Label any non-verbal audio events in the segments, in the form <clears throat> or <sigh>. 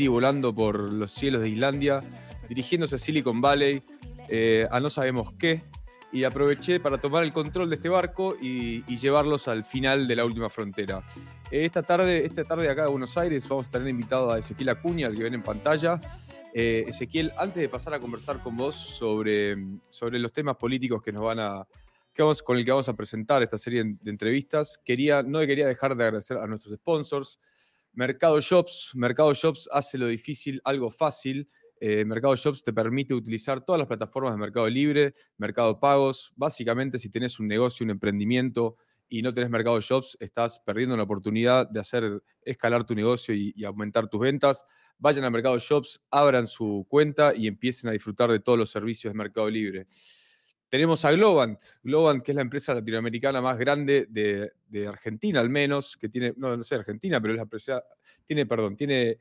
ir volando por los cielos de Islandia, dirigiéndose a Silicon Valley, eh, a no sabemos qué, y aproveché para tomar el control de este barco y, llevarlos al final de la última frontera. Esta tarde, esta tarde acá de Buenos Aires vamos a tener invitado a Ezequiel Acuña, que ven en pantalla. Eh, Ezequiel, antes de pasar a conversar con vos sobre, sobre los temas políticos que nos van a, con el que vamos a presentar esta serie de entrevistas, quería, no quería dejar de agradecer a nuestros sponsors. Mercado Shops. Mercado Shops hace lo difícil algo fácil. Eh, Mercado Shops te permite utilizar todas las plataformas de Mercado Libre, Mercado Pagos. Básicamente, si tenés un negocio, un emprendimiento y no tenés Mercado Shops, estás perdiendo la oportunidad de hacer escalar tu negocio y, y aumentar tus ventas. Vayan a Mercado Shops, abran su cuenta y empiecen a disfrutar de todos los servicios de Mercado Libre. Tenemos a Globant, Globant que es la empresa latinoamericana más grande de, Argentina al menos, que tiene, no, no sé Argentina, pero es la empresa, tiene, perdón, tiene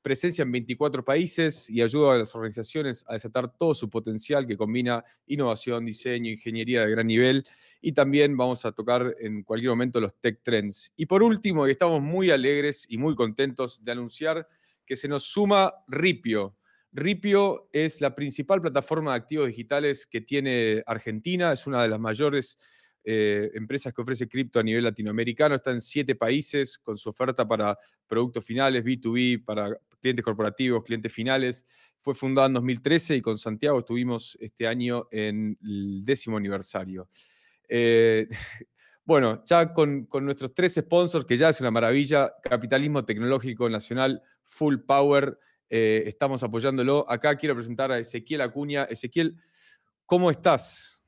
presencia en 24 países y ayuda a las organizaciones a desatar todo su potencial que combina innovación, diseño, ingeniería de gran nivel y también vamos a tocar en cualquier momento los tech trends. Y por último, estamos muy alegres y muy contentos de anunciar que se nos suma Ripio. Ripio es la principal plataforma de activos digitales que tiene Argentina, es una de las mayores eh, empresas que ofrece cripto a nivel latinoamericano, está en siete países con su oferta para productos finales, B2B, para clientes corporativos, clientes finales. Fue fundada en 2013 y con Santiago estuvimos este año en el décimo aniversario. Eh, <laughs> bueno, ya con, con, nuestros tres sponsors, que ya es una maravilla, Capitalismo Tecnológico Nacional, Full Power, eh, estamos apoyándolo. Acá quiero presentar a Ezequiel Acuña. Ezequiel, ¿cómo estás?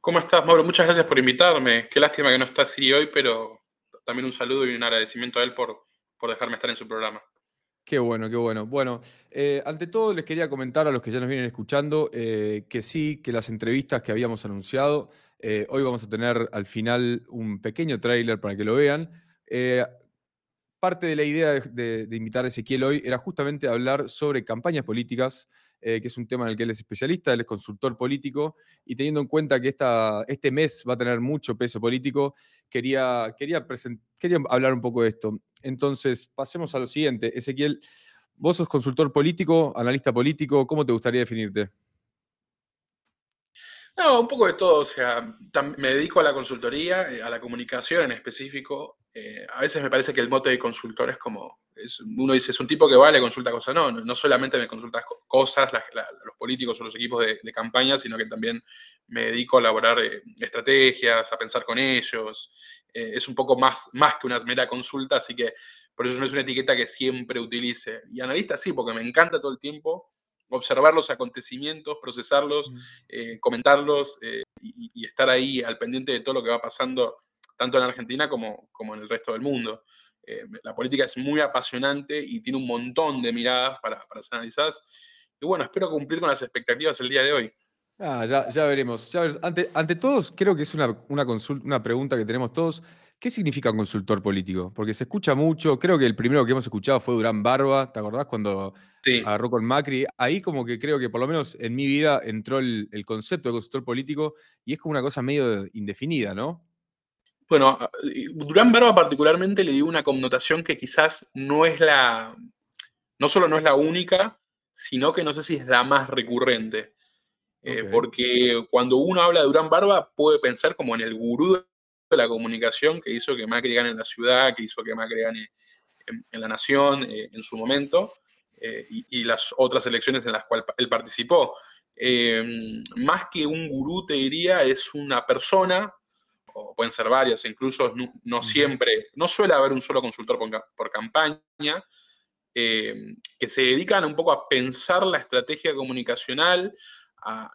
¿Cómo estás, Mauro? Muchas gracias por invitarme. Qué lástima que no está Siri hoy, pero también un saludo y un agradecimiento a él por, por dejarme estar en su programa. Qué bueno, qué bueno. Bueno, eh, ante todo les quería comentar a los que ya nos vienen escuchando eh, que sí, que las entrevistas que habíamos anunciado, hoy vamos a tener al final un pequeño tráiler para que lo vean parte de la idea de, invitar a Ezequiel hoy era justamente hablar sobre campañas políticas, eh, que es un tema en el que él es especialista, él es consultor político, y teniendo en cuenta que esta, este mes va a tener mucho peso político, quería, quería, quería hablar un poco de esto. Entonces, pasemos a lo siguiente. Ezequiel, vos sos consultor político, analista político, ¿cómo te gustaría definirte? No, un poco de todo. O sea, me dedico a la consultoría, eh, a la comunicación en específico. Eh, a veces me parece que el mote de consultor es como, uno dice, es un tipo que vale, consulta cosas. No, no, solamente me consulta cosas, los políticos o los equipos de, campaña, sino que también me dedico a elaborar eh, estrategias, a pensar con ellos. es un poco más, más que una mera consulta, así que por eso no es una etiqueta que siempre utilice. Y analista sí, porque me encanta todo el tiempo observar los acontecimientos, procesarlos, eh, comentarlos eh, y, estar ahí al pendiente de todo lo que va pasando tanto en Argentina como, como en el resto del mundo. Eh, la política es muy apasionante y tiene un montón de miradas para, para ser analizadas. Y bueno, espero cumplir con las expectativas el día de hoy. Ah, ya, ya veremos. Ante, ante todos, creo que es una, una, una pregunta que tenemos todos. ¿Qué significa un consultor político? Porque se escucha mucho, creo que el primero que hemos escuchado fue Durán Barba, ¿te acordás cuando agarró con Macri? Ahí como que creo que por lo menos en mi vida entró el, concepto de consultor político y es como una cosa medio indefinida, ¿no? Bueno, Durán Barba particularmente le dio una connotación que quizás no es la, no solo no es la única, sino que no sé si es la más recurrente. Eh, porque cuando uno habla de Durán Barba puede pensar como en el gurú de la comunicación que hizo que Macri gane en la ciudad, que hizo que Macri gane en, la nación eh, en su momento, eh, y, las otras elecciones en las cuales él participó. Más que un gurú, te diría, es una persona, o pueden ser varias, incluso no, siempre, no suele haber un solo consultor por, campaña, que se dedican un poco a pensar la estrategia comunicacional,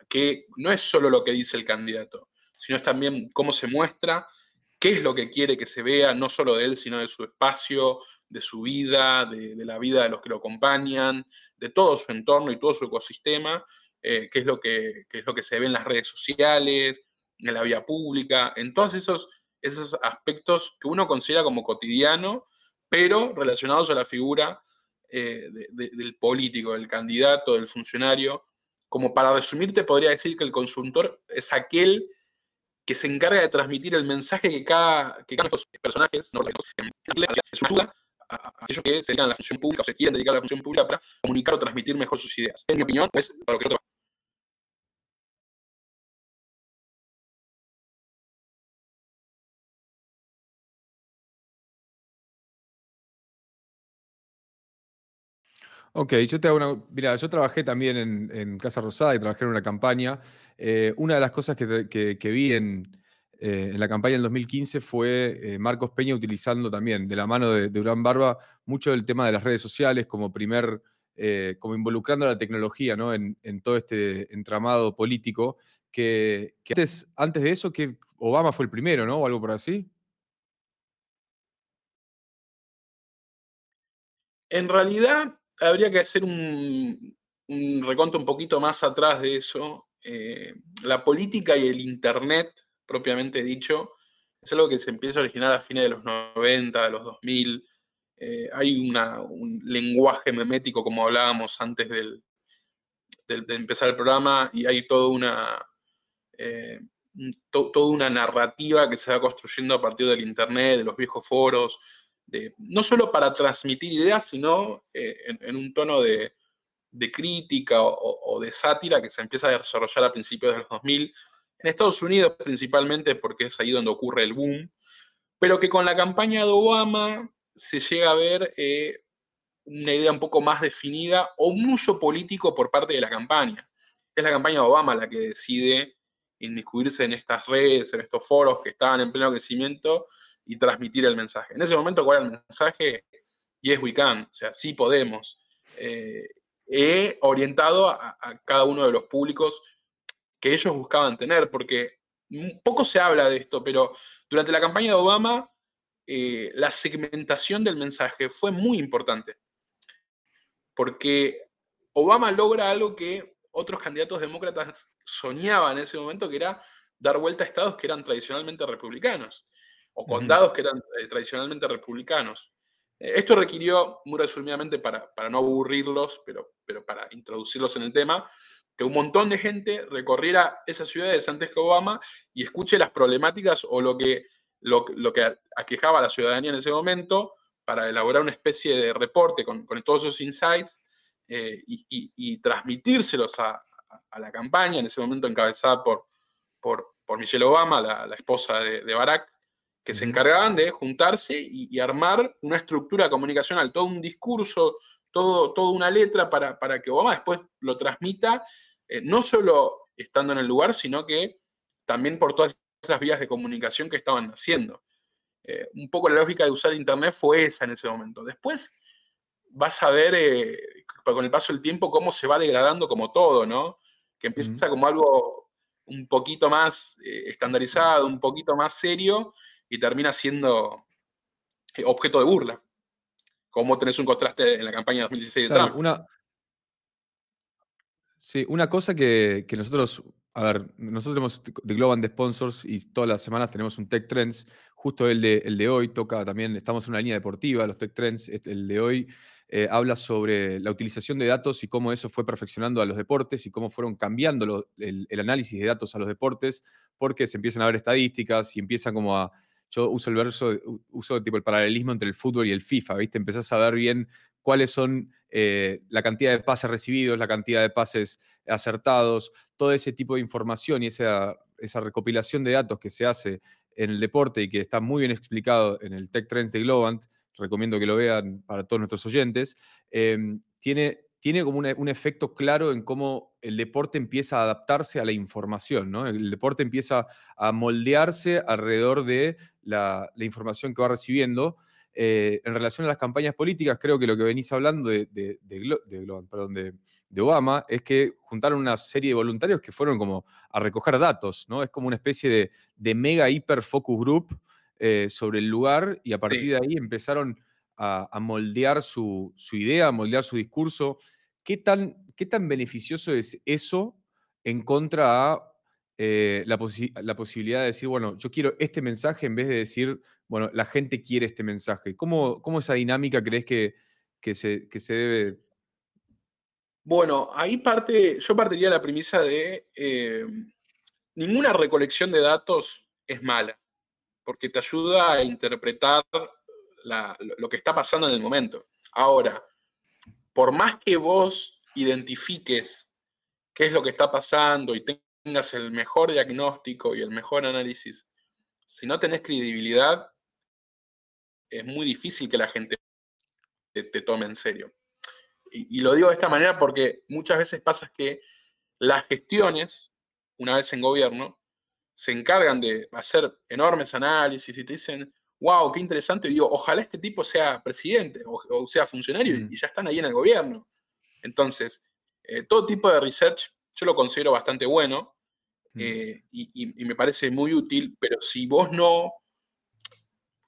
que no es solo lo que dice el candidato, sino es también cómo se muestra, qué es lo que quiere que se vea, no solo de él, sino de su espacio, de su vida, de, la vida de los que lo acompañan, de todo su entorno y todo su ecosistema, eh, qué, es lo que, es lo que se ve en las redes sociales, en la vía pública, en todos esos, esos aspectos que uno considera como cotidiano, pero relacionados a la figura eh, del político, del candidato, del funcionario. Como para resumirte, podría decir que el consultor es aquel que se encarga de transmitir el mensaje que cada, que cada personajes no, ayuda aquellos que se dedican a la función pública o se quieren dedicar a la función pública para comunicar o transmitir mejor sus ideas. En mi opinión, es para lo que yo Ok, yo te hago una. Mira, yo trabajé también en, Casa Rosada y trabajé en una campaña. Eh, una de las cosas que, vi en, eh, en, la campaña del 2015 fue eh, Marcos Peña utilizando también, de la mano de, de Urán Barba, mucho del tema de las redes sociales como primer. como involucrando a la tecnología ¿no? en, todo este entramado político. Que, antes, antes de eso, que Obama fue el primero, ¿no? O algo por así. En realidad, habría que hacer un, reconto un poquito más atrás de eso. Eh, la política y el Internet, propiamente dicho, es algo que se empieza a originar a fines de los 90, de los 2000. Eh, hay un lenguaje memético, como hablábamos antes del, de empezar el programa, y hay toda una, eh, toda una narrativa que se va construyendo a partir del Internet, de los viejos foros, no solo para transmitir ideas, sino eh, en, un tono de, crítica o, de sátira que se empieza a desarrollar a principios de los 2000, en Estados Unidos principalmente porque es ahí donde ocurre el boom, pero que con la campaña de Obama se llega a ver eh, una idea un poco más definida o un uso político por parte de la campaña. Es la campaña de Obama la que decide inmiscuirse en estas redes, en estos foros que estaban en pleno crecimiento y transmitir el mensaje. En ese momento, ¿cuál era el mensaje? Yes, we can, o sea, sí podemos. Eh, he orientado a, cada uno de los públicos que ellos buscaban tener, porque poco se habla de esto, pero durante la campaña de Obama, eh, la segmentación del mensaje fue muy importante, porque Obama logra algo que otros candidatos demócratas soñaban en ese momento, que era dar vuelta a estados que eran tradicionalmente republicanos o condados que eran eh, tradicionalmente republicanos. Eh, esto requirió, muy resumidamente, para, para no aburrirlos, pero, pero para introducirlos en el tema, que un montón de gente recorriera esas ciudades antes que Obama y escuche las problemáticas o lo que, lo, que aquejaba a la ciudadanía en ese momento para elaborar una especie de reporte con, todos esos insights eh, y, transmitírselos a, la campaña, en ese momento encabezada por, por, Michelle Obama, la, esposa de, de Barack, que se encargaban de juntarse y, armar una estructura comunicacional, todo un discurso, todo, toda una letra para, que Obama después lo transmita, eh, no solo estando en el lugar, sino que también por todas esas vías de comunicación que estaban haciendo. Eh, un poco la lógica de usar Internet fue esa en ese momento. Después vas a ver eh, con el paso del tiempo cómo se va degradando como todo, ¿no? Que empieza como algo un poquito más estandarizado, un poquito más serio, y termina siendo eh, objeto de burla. Como tenés un contraste en la campaña 2016 de Trump. Una, sí, una cosa que, nosotros, a ver, nosotros tenemos de Global de Sponsors y todas las semanas tenemos un Tech Trends. Justo el de, el de hoy toca también, estamos en una línea deportiva, los Tech Trends. Este, el de hoy eh, habla sobre la utilización de datos y cómo eso fue perfeccionando a los deportes y cómo fueron cambiando el, el análisis de datos a los deportes, porque se empiezan a ver estadísticas y empiezan como a yo uso el verso, uso tipo el paralelismo entre el fútbol y el FIFA, ¿viste? Empezás a ver bien cuáles son eh, la cantidad de pases recibidos, la cantidad de pases acertados, todo ese tipo de información y esa, recopilación de datos que se hace en el deporte y que está muy bien explicado en el Tech Trends de Globant, recomiendo que lo vean para todos nuestros oyentes, em, tiene, tiene como un efecto claro en cómo el deporte empieza a adaptarse a la información, ¿no? El deporte empieza a moldearse alrededor de la, información que va recibiendo. Eh, en relación a las campañas políticas, creo que lo que venís hablando de, de, de, Obama es que juntaron una serie de voluntarios que fueron como a recoger datos, ¿no? Es como una especie de, mega hiper focus group eh, sobre el lugar y a partir de ahí empezaron a, moldear su, idea, a moldear su discurso. ¿Qué tan, ¿Qué tan beneficioso es eso en contra a eh, la, posibilidad de decir, bueno, yo quiero este mensaje en vez de decir, bueno, la gente quiere este mensaje? ¿Cómo, cómo esa dinámica crees que, que, se, se debe... Bueno, ahí parte, yo partiría de la premisa de eh, ninguna recolección de datos es mala, porque te ayuda a interpretar lo que está pasando en el momento. Ahora, por más que vos identifiques qué es lo que está pasando y tengas el mejor diagnóstico y el mejor análisis, si no tenés credibilidad, es muy difícil que la gente te, tome en serio. Y, y, lo digo de esta manera porque muchas veces pasa que las gestiones, una vez en gobierno, se encargan de hacer enormes análisis y te dicen, wow, qué interesante. Y digo, ojalá este tipo sea presidente o, sea funcionario mm. y, ya están ahí en el gobierno. Entonces, eh, todo tipo de research yo lo considero bastante bueno mm. eh, y, me parece muy útil, pero si vos no...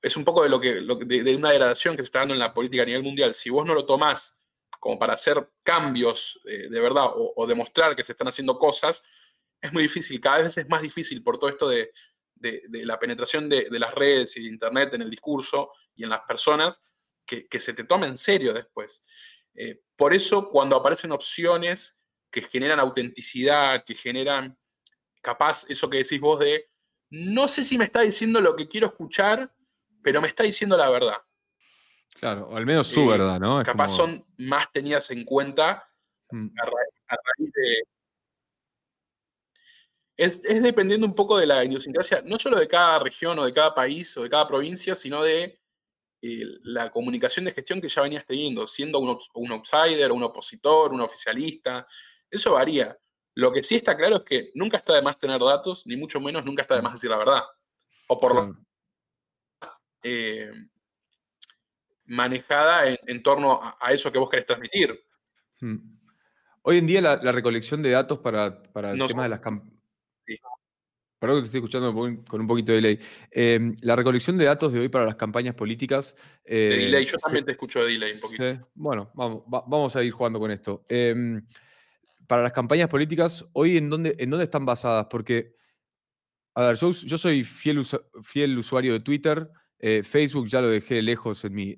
Es un poco de lo que, de, una degradación que se está dando en la política a nivel mundial. Si vos no lo tomás como para hacer cambios eh, de verdad o, o demostrar que se están haciendo cosas, es muy difícil. Cada vez es más difícil por todo esto de, de, la penetración de, las redes y de Internet en el discurso y en las personas, que, se te tome en serio después. Eh, por eso, cuando aparecen opciones que generan autenticidad, que generan capaz eso que decís vos de, no sé si me está diciendo lo que quiero escuchar, pero me está diciendo la verdad. Claro, o al menos su eh, verdad, ¿no? capaz son más tenidas en cuenta mm. a, raíz de, es, dependiendo un poco de la idiosincrasia, no solo de cada región o de cada país o de cada provincia, sino de eh, la comunicación de gestión que ya venías teniendo, siendo un, un, outsider, un opositor, un oficialista. Eso varía. Lo que sí está claro es que nunca está de más tener datos, ni mucho menos nunca está de más decir la verdad. O por lo eh, manejada en, torno a, eso que vos querés transmitir. Hmm. Hoy en día la, recolección de datos para, para el tema de las campañas Perdón que te estoy escuchando con un poquito de delay. Em, la recolección de datos de hoy para las campañas políticas. de eh, delay, yo también te escucho de delay un poquito. bueno, vamos, vamos a ir jugando con esto. Em, para las campañas políticas, hoy en dónde, en dónde están basadas? Porque, a ver, yo, soy fiel, fiel usuario de Twitter. Eh, Facebook ya lo dejé lejos en mi,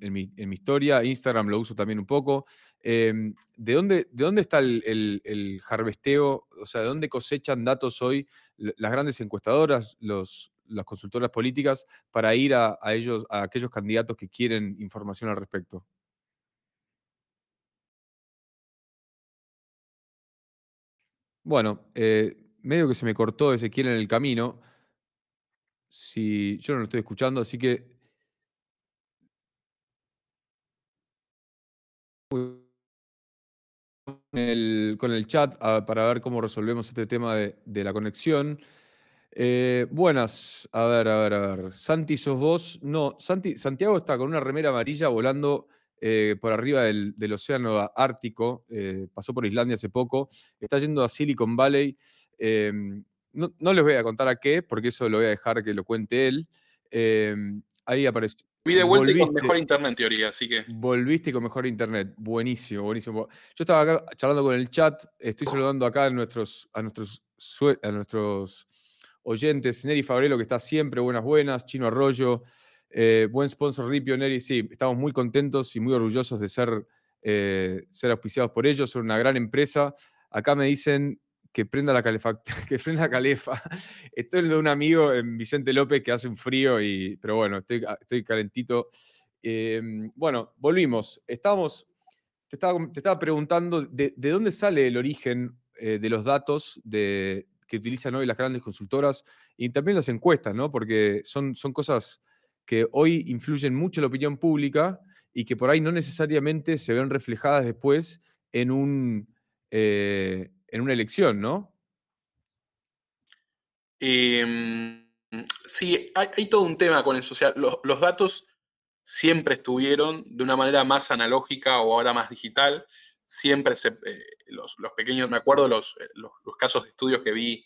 historia, Instagram lo uso también un poco. Em, ¿de, dónde, ¿De dónde está el, el, harvesteo? O sea, ¿de dónde cosechan datos hoy las grandes encuestadoras, los, las consultoras políticas, para ir a, ellos, a aquellos candidatos que quieren información al respecto? Bueno, eh, medio que se me cortó Ezequiel en el camino. Si yo no lo estoy escuchando, así que con el chat para ver cómo resolvemos este tema de, la conexión. Eh, buenas, a ver, a ver, a ver. Santi, ¿sos vos? No, Santi, Santiago está con una remera amarilla volando eh, por arriba del, océano Ártico, eh, pasó por Islandia hace poco, está yendo a Silicon Valley. No, no, les voy a contar a qué, porque eso lo voy a dejar que lo cuente él. Ahí apareció. Fui de vuelta y con mejor internet en teoría, así que. Volviste con mejor internet. Buenísimo, buenísimo. Yo estaba acá charlando con el chat, estoy saludando acá a nuestros, a nuestros, a nuestros oyentes. Neri Fabrelo, que está siempre, buenas, buenas. Chino Arroyo, eh, buen sponsor Ripio, Neri. Sí, estamos muy contentos y muy orgullosos de ser, eh, ser auspiciados por ellos. Son una gran empresa. Acá me dicen que prenda la <laughs> que prenda la calefa. Estoy de un amigo en Vicente López que hace un frío, y, pero bueno, estoy, estoy calentito. Em, bueno, volvimos. Estábamos, te estaba, te estaba preguntando de, dónde sale el origen eh, de los datos de, que utilizan hoy las grandes consultoras y también las encuestas, ¿no? Porque son, son cosas que hoy influyen mucho en la opinión pública y que por ahí no necesariamente se ven reflejadas después en un, eh, en una elección, ¿no? Em, sí, hay, todo un tema con eso. O sea, los, datos siempre estuvieron de una manera más analógica o ahora más digital. Siempre eh, los, pequeños, me acuerdo los, eh, los, casos de estudios que vi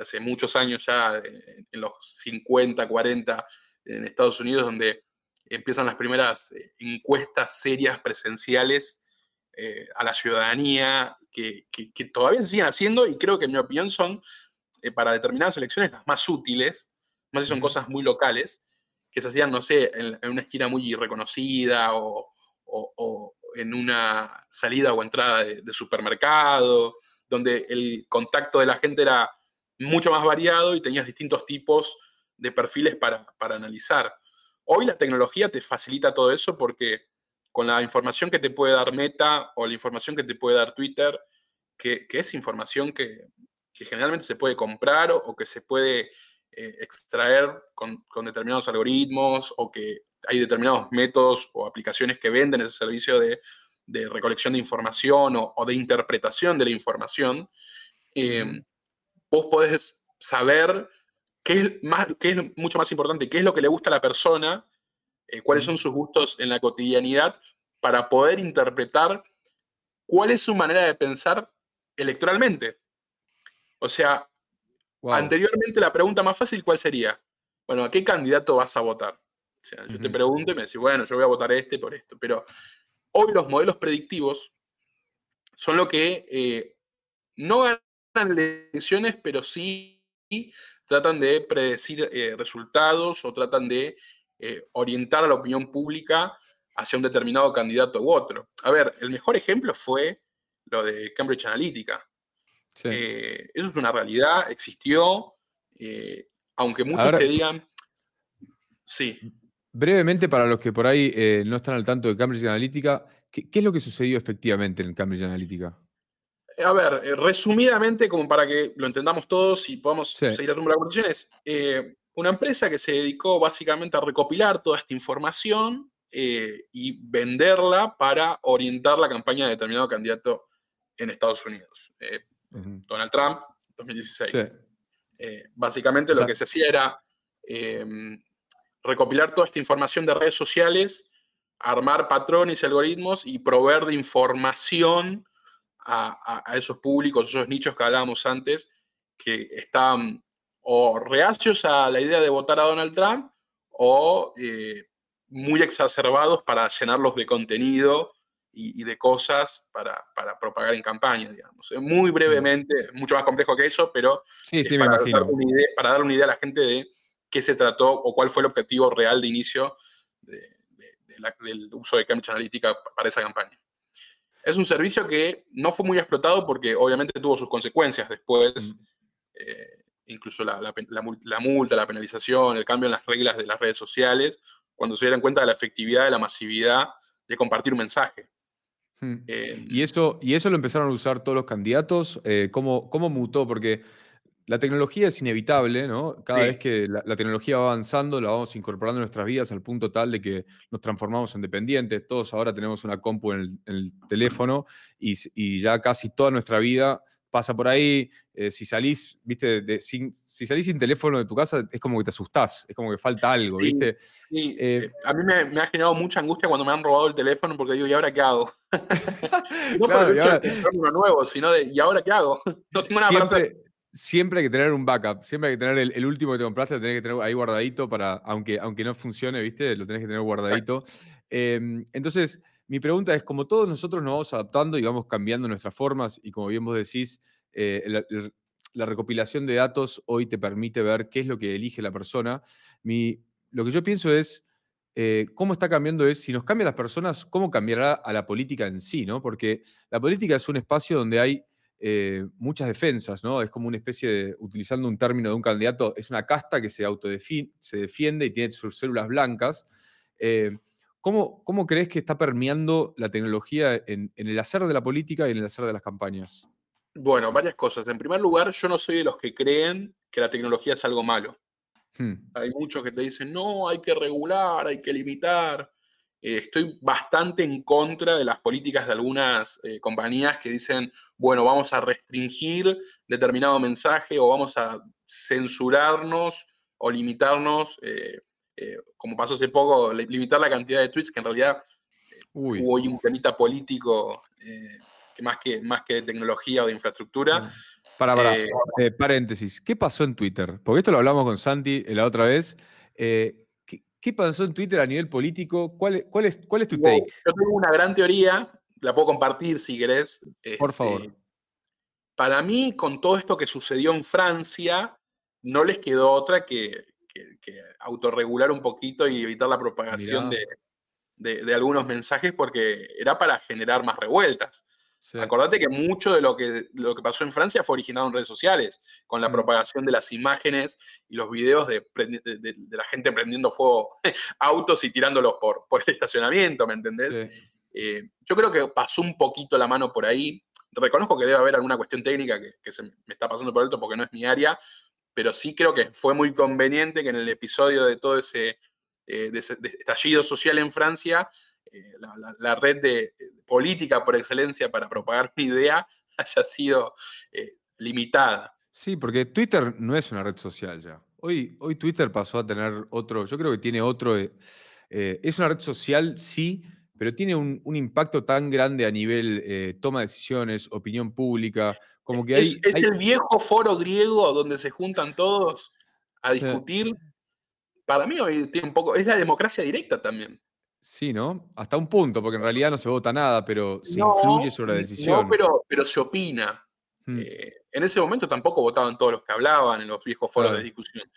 hace muchos años ya, eh, en los 50, 40, en Estados Unidos, donde empiezan las primeras encuestas serias presenciales a la ciudadanía que, todavía se siguen haciendo y creo que en mi opinión son eh, para determinadas elecciones las más útiles, más si son cosas muy locales, que se hacían, no sé, en, una esquina muy reconocida o, en una salida o entrada de, supermercado, donde el contacto de la gente era mucho más variado y tenías distintos tipos de perfiles para, para analizar. Hoy la tecnología te facilita todo eso porque con la información que te puede dar Meta o la información que te puede dar Twitter, que, es información que, generalmente se puede comprar o, que se puede eh, extraer con, determinados algoritmos o que hay determinados métodos o aplicaciones que venden ese servicio de, recolección de información o, de interpretación de la información, eh, vos podés saber qué es, más, qué es mucho más importante, qué es lo que le gusta a la persona, eh, cuáles son sus gustos en la cotidianidad, para poder interpretar cuál es su manera de pensar electoralmente. O sea, anteriormente la pregunta más fácil, ¿cuál sería? Bueno, ¿a qué candidato vas a votar? O sea, yo te pregunto y me decís, bueno, yo voy a votar este por esto, pero hoy los modelos predictivos son lo que eh, no ganan elecciones, pero sí tratan de predecir eh, resultados o tratan de eh, orientar a la opinión pública hacia un determinado candidato u otro. A ver, el mejor ejemplo fue lo de Cambridge Analytica. Eh, eso es una realidad, existió, aunque muchos te digan, sí. Brevemente, para los que por ahí no están al tanto de Cambridge Analytica, ¿qué, es lo que sucedió efectivamente en Cambridge Analytica? A ver, eh, resumidamente, como para que lo entendamos todos y podamos seguir haciendo la conversación, es eh, una empresa que se dedicó básicamente a recopilar toda esta información eh, y venderla para orientar la campaña de determinado candidato en Estados Unidos. Donald Trump, 2016. básicamente lo que se hacía era em, recopilar toda esta información de redes sociales, armar patrones y algoritmos y proveer de información a, esos públicos, esos nichos que hablábamos antes, que están o reacios a la idea de votar a Donald Trump o eh, muy exacerbados para llenarlos de contenido y, de cosas para, propagar en campaña, digamos. Muy brevemente, mucho más complejo que eso, pero sí, sí, me imagino. para dar una idea a la gente de qué se trató o cuál fue el objetivo real de inicio del uso de Cambridge Analytica para esa campaña. Es un servicio que no fue muy explotado porque obviamente tuvo sus consecuencias después, mm. eh, incluso la, multa, la penalización, el cambio en las reglas de las redes sociales, cuando se dieron cuenta de la efectividad, de la masividad de compartir un mensaje. Mm. Eh, ¿Y, eso, ¿Y eso lo empezaron a usar todos los candidatos? Eh, ¿cómo, ¿Cómo mutó? Porque la tecnología es inevitable, ¿no? Cada vez que la, tecnología va avanzando, la vamos incorporando en nuestras vidas al punto tal de que nos transformamos en dependientes. Todos ahora tenemos una compu en el, teléfono y, ya casi toda nuestra vida pasa por ahí. Eh, si salís, viste, sin, si salís sin teléfono de tu casa, es como que te asustás, es como que falta algo, ¿viste? Sí. Eh, a mí me, ha generado mucha angustia cuando me han robado el teléfono porque digo, ¿y ahora qué hago? <laughs> no claro, porque uno nuevo, sino de, ¿y ahora qué hago? <laughs> no tengo nada para hacer siempre hay que tener un backup, siempre hay que tener el, último que te compraste, lo tenés que tener ahí guardadito para, aunque, aunque no funcione, ¿viste? Lo tenés que tener guardadito. Em, entonces, mi pregunta es, como todos nosotros nos vamos adaptando y vamos cambiando nuestras formas, y como bien vos decís, eh, la, recopilación de datos hoy te permite ver qué es lo que elige la persona. Lo que yo pienso es, eh, cómo está cambiando es, si nos cambian las personas, cómo cambiará a la política en sí, ¿no? Porque la política es un espacio donde hay eh, muchas defensas, ¿no? Es como una especie de, utilizando un término de un candidato, es una casta que se autodefine, se defiende y tiene sus células blancas. ¿Cómo, crees que está permeando la tecnología en, el hacer de la política y en el hacer de las campañas? Bueno, varias cosas. En primer lugar, yo no soy de los que creen que la tecnología es algo malo. Hmm. Hay muchos que te dicen, no, hay que regular, hay que limitar. Eh, estoy bastante en contra de las políticas de algunas eh, compañías que dicen, bueno, vamos a restringir determinado mensaje o vamos a censurarnos o limitarnos, eh, como pasó hace poco, limitar la cantidad de tweets, que en realidad hubo hoy un temita político que más, que más que de tecnología o de infraestructura. Mm. Para, para, paréntesis, ¿qué pasó en Twitter? Porque esto lo hablamos con Santi la otra vez. ¿Qué pasó en Twitter a nivel político? ¿Cuál, cuál, es, cuál es tu take? Yo tengo una gran teoría, la puedo compartir si querés. Por favor. Este, para mí, con todo esto que sucedió en Francia, no les quedó otra que, autorregular un poquito y evitar la propagación de, algunos mensajes porque era para generar más revueltas. Acordate que mucho de lo que, lo que pasó en Francia fue originado en redes sociales, con la mm. propagación de las imágenes y los videos de, la gente prendiendo fuego <laughs> autos y tirándolos por, por el estacionamiento, ¿me entendés? Eh, yo creo que pasó un poquito la mano por ahí. Reconozco que debe haber alguna cuestión técnica que, se me está pasando por alto porque no es mi área, pero sí creo que fue muy conveniente que en el episodio de todo ese, eh, estallido social en Francia, eh, la, red de política por excelencia para propagar mi idea <laughs> haya sido limitada. Sí, porque Twitter no es una red social ya. Hoy, hoy Twitter pasó a tener otro, yo creo que tiene otro, es una red social, sí, pero tiene un, impacto tan grande a nivel eh, toma de decisiones, opinión pública, como que hay... Es, el viejo foro griego donde se juntan todos a discutir. Para mí hoy tiene un poco, es la democracia directa también. Sí, ¿no? Hasta un punto, porque en realidad no se vota nada, pero se influye sobre la decisión. No, pero, pero se opina. Hmm. Eh, en ese momento tampoco votaban todos los que hablaban en los viejos foros de discusión.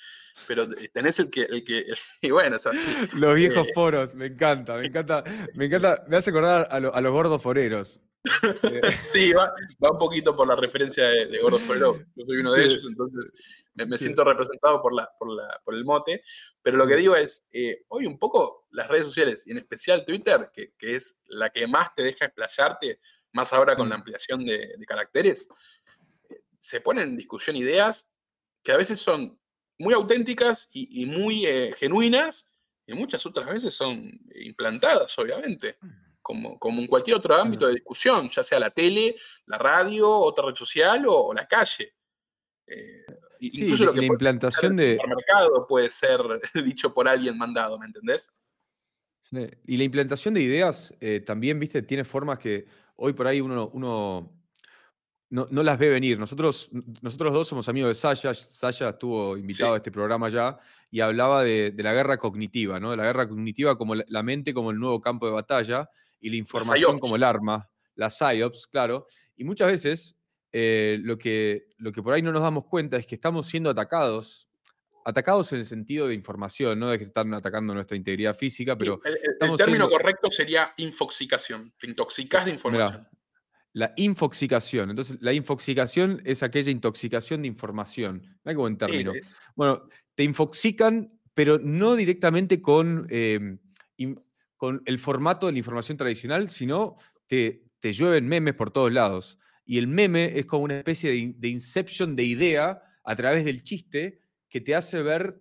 Pero tenés el que, el que, <laughs> y bueno. <laughs> Los viejos eh, foros, me encanta, me encanta, me encanta, me hace acordar a, los gordos foreros. <laughs> <laughs> sí, va, un poquito por la referencia de, gordos foreros. Yo soy uno de ellos, entonces me, siento representado por, la, por, la, por, el mote. Pero lo que digo es, eh, hoy un poco las redes sociales, y en especial Twitter, que, que, es la que más te deja explayarte, más ahora con la ampliación de, de caracteres, se ponen en discusión ideas que a veces son muy auténticas y, muy eh, genuinas, y muchas otras veces son implantadas, obviamente, como, como en cualquier otro ámbito de discusión, ya sea la tele, la radio, otra red social o, la calle. Eh, incluso lo que la implantación de... mercado puede ser <laughs> dicho por alguien mandado, ¿me entendés? Y la implantación de ideas eh, también, viste, tiene formas que hoy por ahí uno, uno no, las ve venir. Nosotros, nosotros dos somos amigos de Sasha. Sasha estuvo invitado a este programa ya y hablaba de, la guerra cognitiva, ¿no? De la guerra cognitiva como la, mente como el nuevo campo de batalla y la información como el arma, la PSYOPS, claro. Y muchas veces eh, lo, que, lo que por ahí no nos damos cuenta es que estamos siendo atacados atacados en el sentido de información, no de que están atacando nuestra integridad física, pero... el, término correcto sería infoxicación, te intoxicas de información la infoxicación. Entonces, la infoxicación es aquella intoxicación de información. No hay como en término. Bueno, te infoxican, pero no directamente con, em, con el formato de la información tradicional, sino te, te llueven memes por todos lados. Y el meme es como una especie de, inception de idea a través del chiste que te hace ver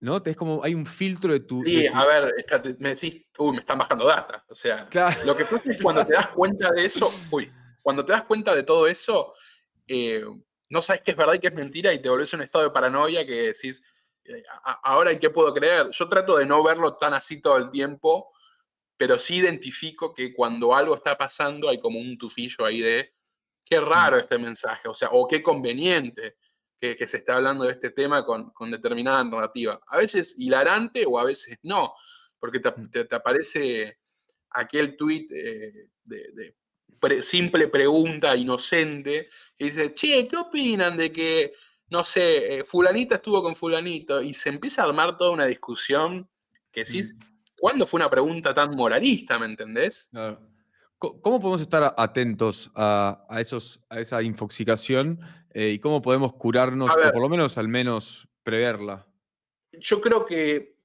¿no? Es como hay un filtro de tu. Sí, a ver, me decís, uy, me están bajando data. O sea, lo que pasa es cuando te das cuenta de eso, uy, cuando te das cuenta de todo eso, eh, no sabes qué es verdad y qué es mentira y te volvés a un estado de paranoia que decís, eh, ahora en qué puedo creer. Yo trato de no verlo tan así todo el tiempo, pero sí identifico que cuando algo está pasando hay como un tufillo ahí de, qué raro este mensaje, o sea, o qué conveniente que, se está hablando de este tema con, determinada narrativa. A veces hilarante o a veces no, porque te, mm. aparece aquel tweet eh, de simple pregunta inocente, que dice, che, ¿qué opinan de que, no sé, eh, fulanita estuvo con fulanito? Y se empieza a armar toda una discusión que decís, mm. ¿Cuándo fue una pregunta tan moralista, me entendés? ¿Cómo podemos estar atentos a, esos, a esa infoxicación eh, y cómo podemos curarnos, o por lo menos al menos preverla? Yo creo que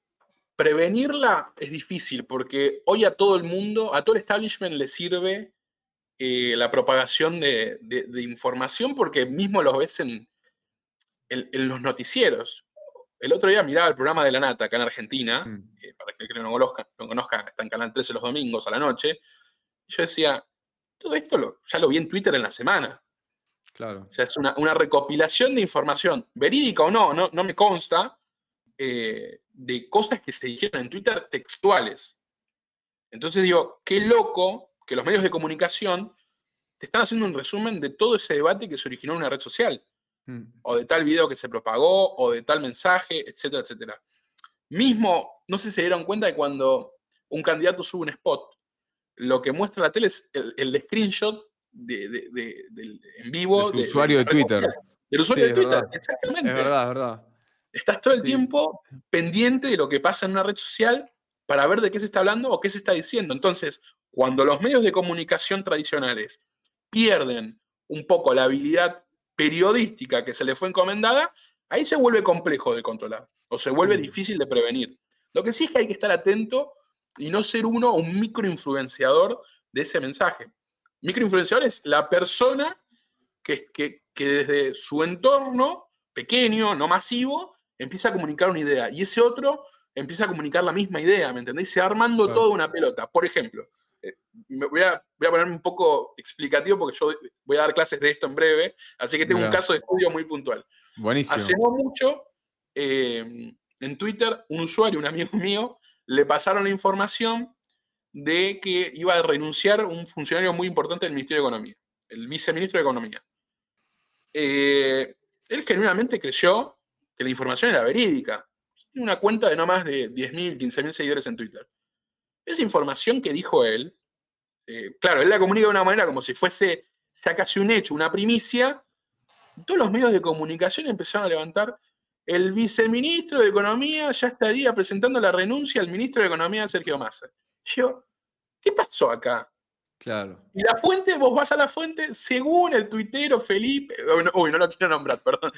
prevenirla es difícil porque hoy a todo el mundo, a todo el establishment le sirve eh, la propagación de, información porque mismo lo ves en, en, los noticieros. El otro día miraba el programa de la Nata acá en Argentina, mm. eh, para que no conozca, no conozca, está en Canal 13 los domingos a la noche. Y yo decía, todo esto ya lo vi en Twitter en la semana. Claro. O sea, es una, recopilación de información, verídica o no, no, no me consta, eh, de cosas que se dijeron en Twitter textuales. Entonces digo, qué loco que los medios de comunicación te están haciendo un resumen de todo ese debate que se originó en una red social, mm. o de tal video que se propagó, o de tal mensaje, etcétera, etcétera. Mismo, no sé si se dieron cuenta de cuando un candidato sube un spot, lo que muestra la tele es el, screenshot del en vivo. Del usuario de, Twitter. Del usuario de Twitter, exactamente. Es verdad, es verdad. Estás todo el tiempo pendiente de lo que pasa en una red social para ver de qué se está hablando o qué se está diciendo. Entonces, cuando los medios de comunicación tradicionales pierden un poco la habilidad periodística que se les fue encomendada, ahí se vuelve complejo de controlar o se vuelve mm. difícil de prevenir. Lo que sí es que hay que estar atento y no ser uno un microinfluenciador de ese mensaje. Microinfluenciador es la persona que, que, que desde su entorno pequeño, no masivo, empieza a comunicar una idea y ese otro empieza a comunicar la misma idea, ¿me entendéis? Se armando toda una pelota. Por ejemplo, eh, voy, a, voy a ponerme un poco explicativo porque yo voy a dar clases de esto en breve, así que tengo un caso de estudio muy puntual. Buenísimo. Hace no mucho, eh, en Twitter, un usuario, un amigo mío, le pasaron la información de que iba a renunciar un funcionario muy importante del Ministerio de Economía, el viceministro de Economía. Eh, él genuinamente creyó que la información era verídica. Tiene una cuenta de no más de 10.000, 15.000 seguidores en Twitter. Esa información que dijo él, eh, claro, él la comunica de una manera como si fuese ya casi un hecho, una primicia. Todos los medios de comunicación empezaron a levantar. El viceministro de Economía ya estaría presentando la renuncia al ministro de Economía, Sergio Massa. Yo, ¿qué pasó acá? Claro. Y la fuente, vos vas a la fuente, según el tuitero Felipe, uy, no lo quiero nombrar, perdón,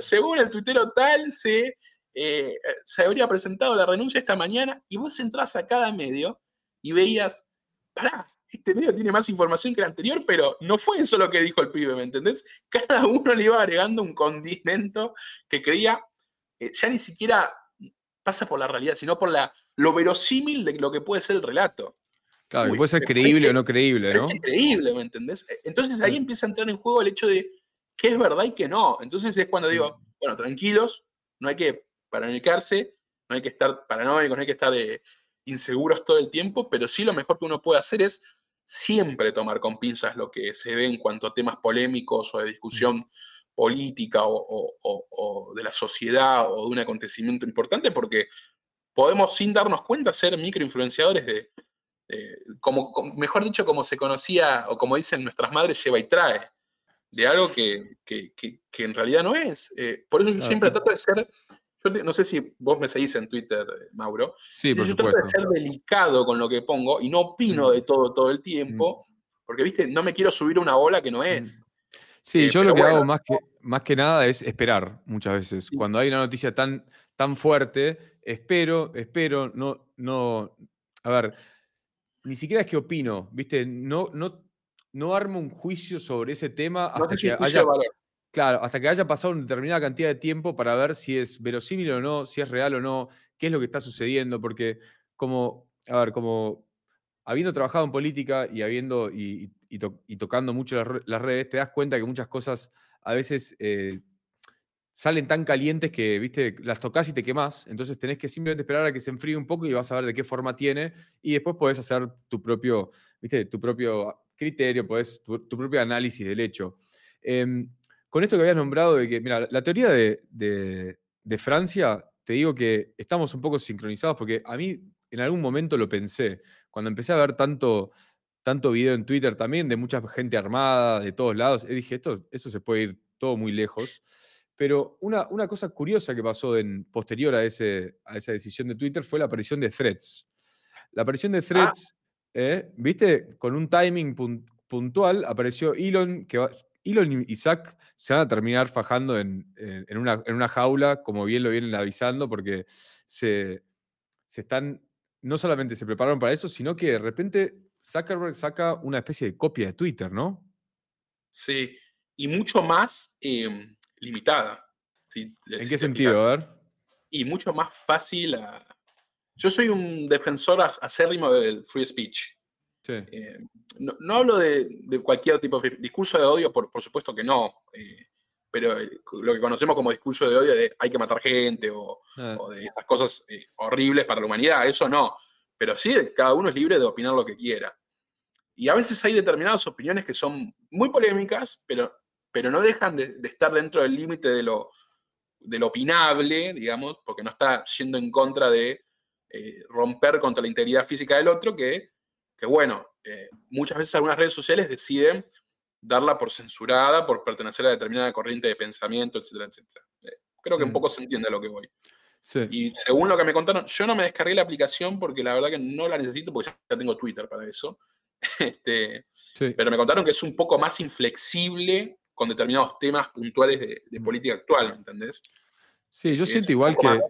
según el tuitero tal, se, eh, se habría presentado la renuncia esta mañana y vos entras a cada medio y veías, pará, este medio tiene más información que el anterior, pero no fue eso lo que dijo el pibe, ¿me entendés? Cada <laughs> uno le iba agregando un condimento que creía, eh, ya ni siquiera pasa por la realidad, sino por la, lo verosímil de lo que puede ser el relato. Claro, puede ser creíble o no creíble, ¿no? Es increíble, ¿me entendés? Entonces ahí empieza a entrar en juego el hecho de qué es verdad y qué no. Entonces es cuando digo, bueno, tranquilos, no hay que paranoicarse, no hay que estar paranoicos, no hay que estar de inseguros todo el tiempo, pero sí lo mejor que uno puede hacer es siempre tomar con pinzas lo que se ve en cuanto a temas polémicos o de discusión mm. política o, de la sociedad o de un acontecimiento importante, porque podemos sin darnos cuenta ser microinfluenciadores de, como, mejor dicho, como se conocía o como dicen nuestras madres, lleva y trae, de algo que, en realidad no es. Eh, por eso yo siempre trato de ser, yo no sé si vos me seguís en Twitter, Mauro, sí, por yo trato de ser delicado con lo que pongo y no opino mm. de todo todo el tiempo, mm. porque, viste, no me quiero subir una bola que no mm. es. Sí, eh, yo lo que hago más que, más que nada es esperar muchas veces. Cuando hay una noticia tan, tan fuerte, espero, espero, no, no, a ver, ni siquiera es que opino, ¿viste? No, no, no armo un juicio sobre ese tema hasta que haya. Claro, hasta que haya pasado una determinada cantidad de tiempo para ver si es verosímil o no, si es real o no, qué es lo que está sucediendo, porque como, a ver, como habiendo trabajado en política y habiendo y, tocando mucho las, redes, te das cuenta que muchas cosas a veces eh, salen tan calientes que, viste, las tocas y te quemás. Entonces tenés que simplemente esperar a que se enfríe un poco y vas a ver de qué forma tiene. Y después podés hacer tu propio, viste, tu propio criterio, podés, tu, propio análisis del hecho. Em, con esto que habías nombrado de que, mira, la teoría de, de, Francia, te digo que estamos un poco sincronizados porque a mí en algún momento lo pensé. Cuando empecé a ver tanto, tanto video en Twitter también de mucha gente armada de todos lados, dije, esto, eso se puede ir todo muy lejos. Pero una, una cosa curiosa que pasó en, posterior a, ese, a esa decisión de Twitter fue la aparición de threads. La aparición de ah. threads, eh, ¿viste? Con un timing puntual apareció Elon, que Elon y Isaac se van a terminar fajando en, en, una, en, una, jaula, como bien lo vienen avisando, porque se, se están, no solamente se prepararon para eso, sino que de repente Zuckerberg saca una especie de copia de Twitter, ¿no? Sí, y mucho más em, limitada. ¿En qué sentido? A ver. Y mucho más fácil Yo soy un defensor acérrimo del free speech. Eh, no, hablo de, cualquier tipo de discurso de odio, por, por supuesto que no. Eh, pero eh, lo que conocemos como discurso de odio de hay que matar gente o, ah. de esas cosas horribles para la humanidad, eso no. Pero sí, cada uno es libre de opinar lo que quiera. Y a veces hay determinadas opiniones que son muy polémicas, pero pero no dejan de, estar dentro del límite de lo, de opinable, digamos, porque no está yendo en contra de romper contra la integridad física del otro, que, que bueno, eh, muchas veces algunas redes sociales deciden darla por censurada, por pertenecer a determinada corriente de pensamiento, etcétera, etcétera. Eh, creo que un mm. poco se entiende a lo que voy. Y según lo que me contaron, yo no me descargué la aplicación porque la verdad que no la necesito porque ya tengo Twitter para eso. <laughs> este, Pero me contaron que es un poco más inflexible con determinados temas puntuales de, mm. política actual, ¿me entendés? Sí, yo siento igual que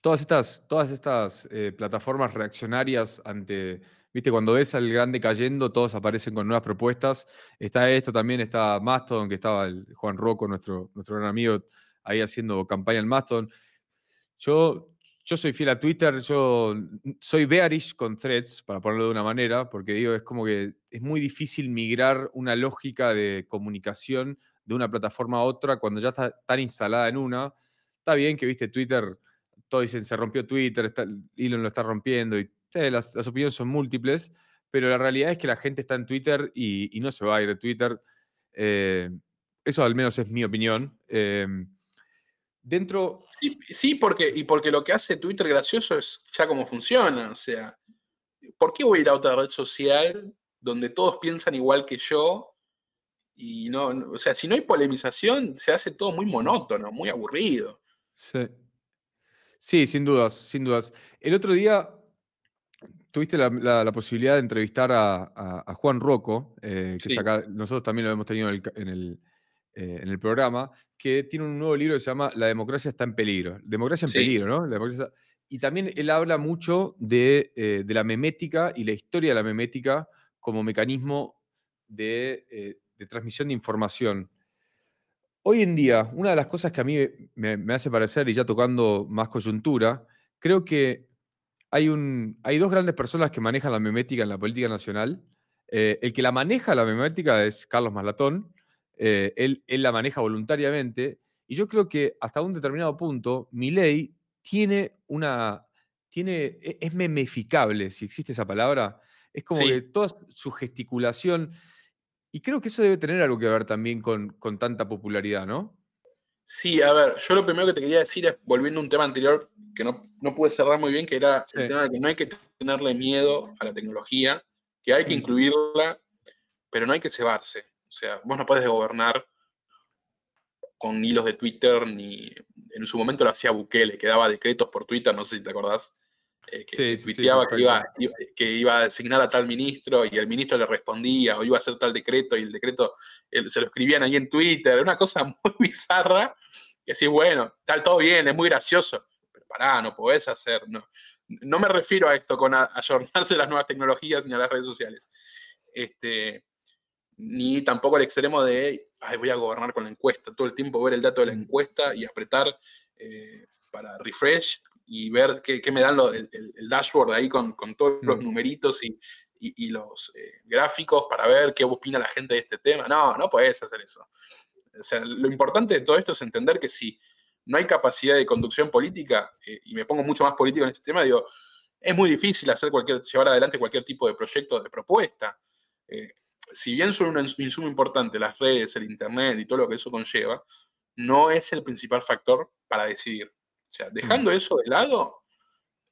todas estas, todas estas eh, plataformas reaccionarias ante, viste, cuando ves al grande cayendo, todos aparecen con nuevas propuestas. Está esto también, está Mastodon, que estaba Juan Rocco, nuestro, nuestro gran amigo, ahí haciendo campaña en Mastodon. Yo, yo soy fiel a Twitter, yo soy bearish con threads, para ponerlo de una manera, porque digo, es como que es muy difícil migrar una lógica de comunicación de una plataforma a otra cuando ya está tan instalada en una. Está bien que, viste, Twitter, todos dicen, se rompió Twitter, Elon lo está rompiendo, y las, opiniones son múltiples, pero la realidad es que la gente está en Twitter y, no se va a ir de Twitter. Eh, eso al menos es mi opinión. Eh, dentro... Sí, porque, y porque lo que hace Twitter gracioso es ya cómo funciona. O sea, ¿por qué voy a ir a otra red social donde todos piensan igual que yo? Y no, o sea, si no hay polemización, se hace todo muy monótono, muy aburrido. Sí. Sí, sin dudas, sin dudas. El otro día tuviste la, posibilidad de entrevistar a, Juan Rocco, eh, que nosotros también lo hemos tenido en el, eh, en el programa, que tiene un nuevo libro que se llama La democracia está en peligro. Democracia en peligro, ¿no? y también él habla mucho de, eh, de, la memética y la historia de la memética como mecanismo de, de, transmisión de información. Hoy en día, una de las cosas que a mí me, me, hace parecer, y ya tocando más coyuntura, creo que hay, un, hay dos grandes personas que manejan la memética en la política nacional. el que la maneja la memética es Carlos Malatón, eh, él, la maneja voluntariamente. Y yo creo que hasta un determinado punto, mi ley tiene una. Tiene, e, es memeficable, si existe esa palabra. Es como que toda su gesticulación. Y creo que eso debe tener algo que ver también con, con tanta popularidad, ¿no? Sí, a ver, yo lo primero que te quería decir es, volviendo a un tema anterior que no, no pude cerrar muy bien, que era el tema de que no hay que tenerle miedo a la tecnología, que hay que mm. incluirla, pero no hay que cebarse. O sea, vos no puedes gobernar con hilos de Twitter, ni en su momento lo hacía Bukele, que daba decretos por Twitter, no sé si te acordás, eh, que sí, tuiteaba que, iba, que iba a designar a tal ministro y el ministro le respondía, o iba a hacer tal decreto y el decreto se lo escribían ahí en Twitter, una cosa <laughs> muy bizarra, que sí, bueno, tal, todo bien, es muy gracioso, pero pará, no podés hacer, no. No me refiero a esto con ayornarse <laughs> las nuevas tecnologías ni a las redes sociales. Este, ni tampoco al extremo de, Ay, voy a gobernar con la encuesta, todo el tiempo ver el dato de la encuesta y apretar eh, para refresh y ver qué, me dan el, dashboard ahí con, todos los numeritos y, los eh, gráficos para ver qué opina la gente de este tema. No, no puedes hacer eso. O sea, lo importante de todo esto es entender que si no hay capacidad de conducción política, eh, y me pongo mucho más político en este tema, digo, es muy difícil hacer cualquier, llevar adelante cualquier tipo de proyecto de propuesta si bien son un insumo importante las redes, el Internet y todo lo que eso conlleva, no es el principal factor para decidir. O sea, dejando eso de lado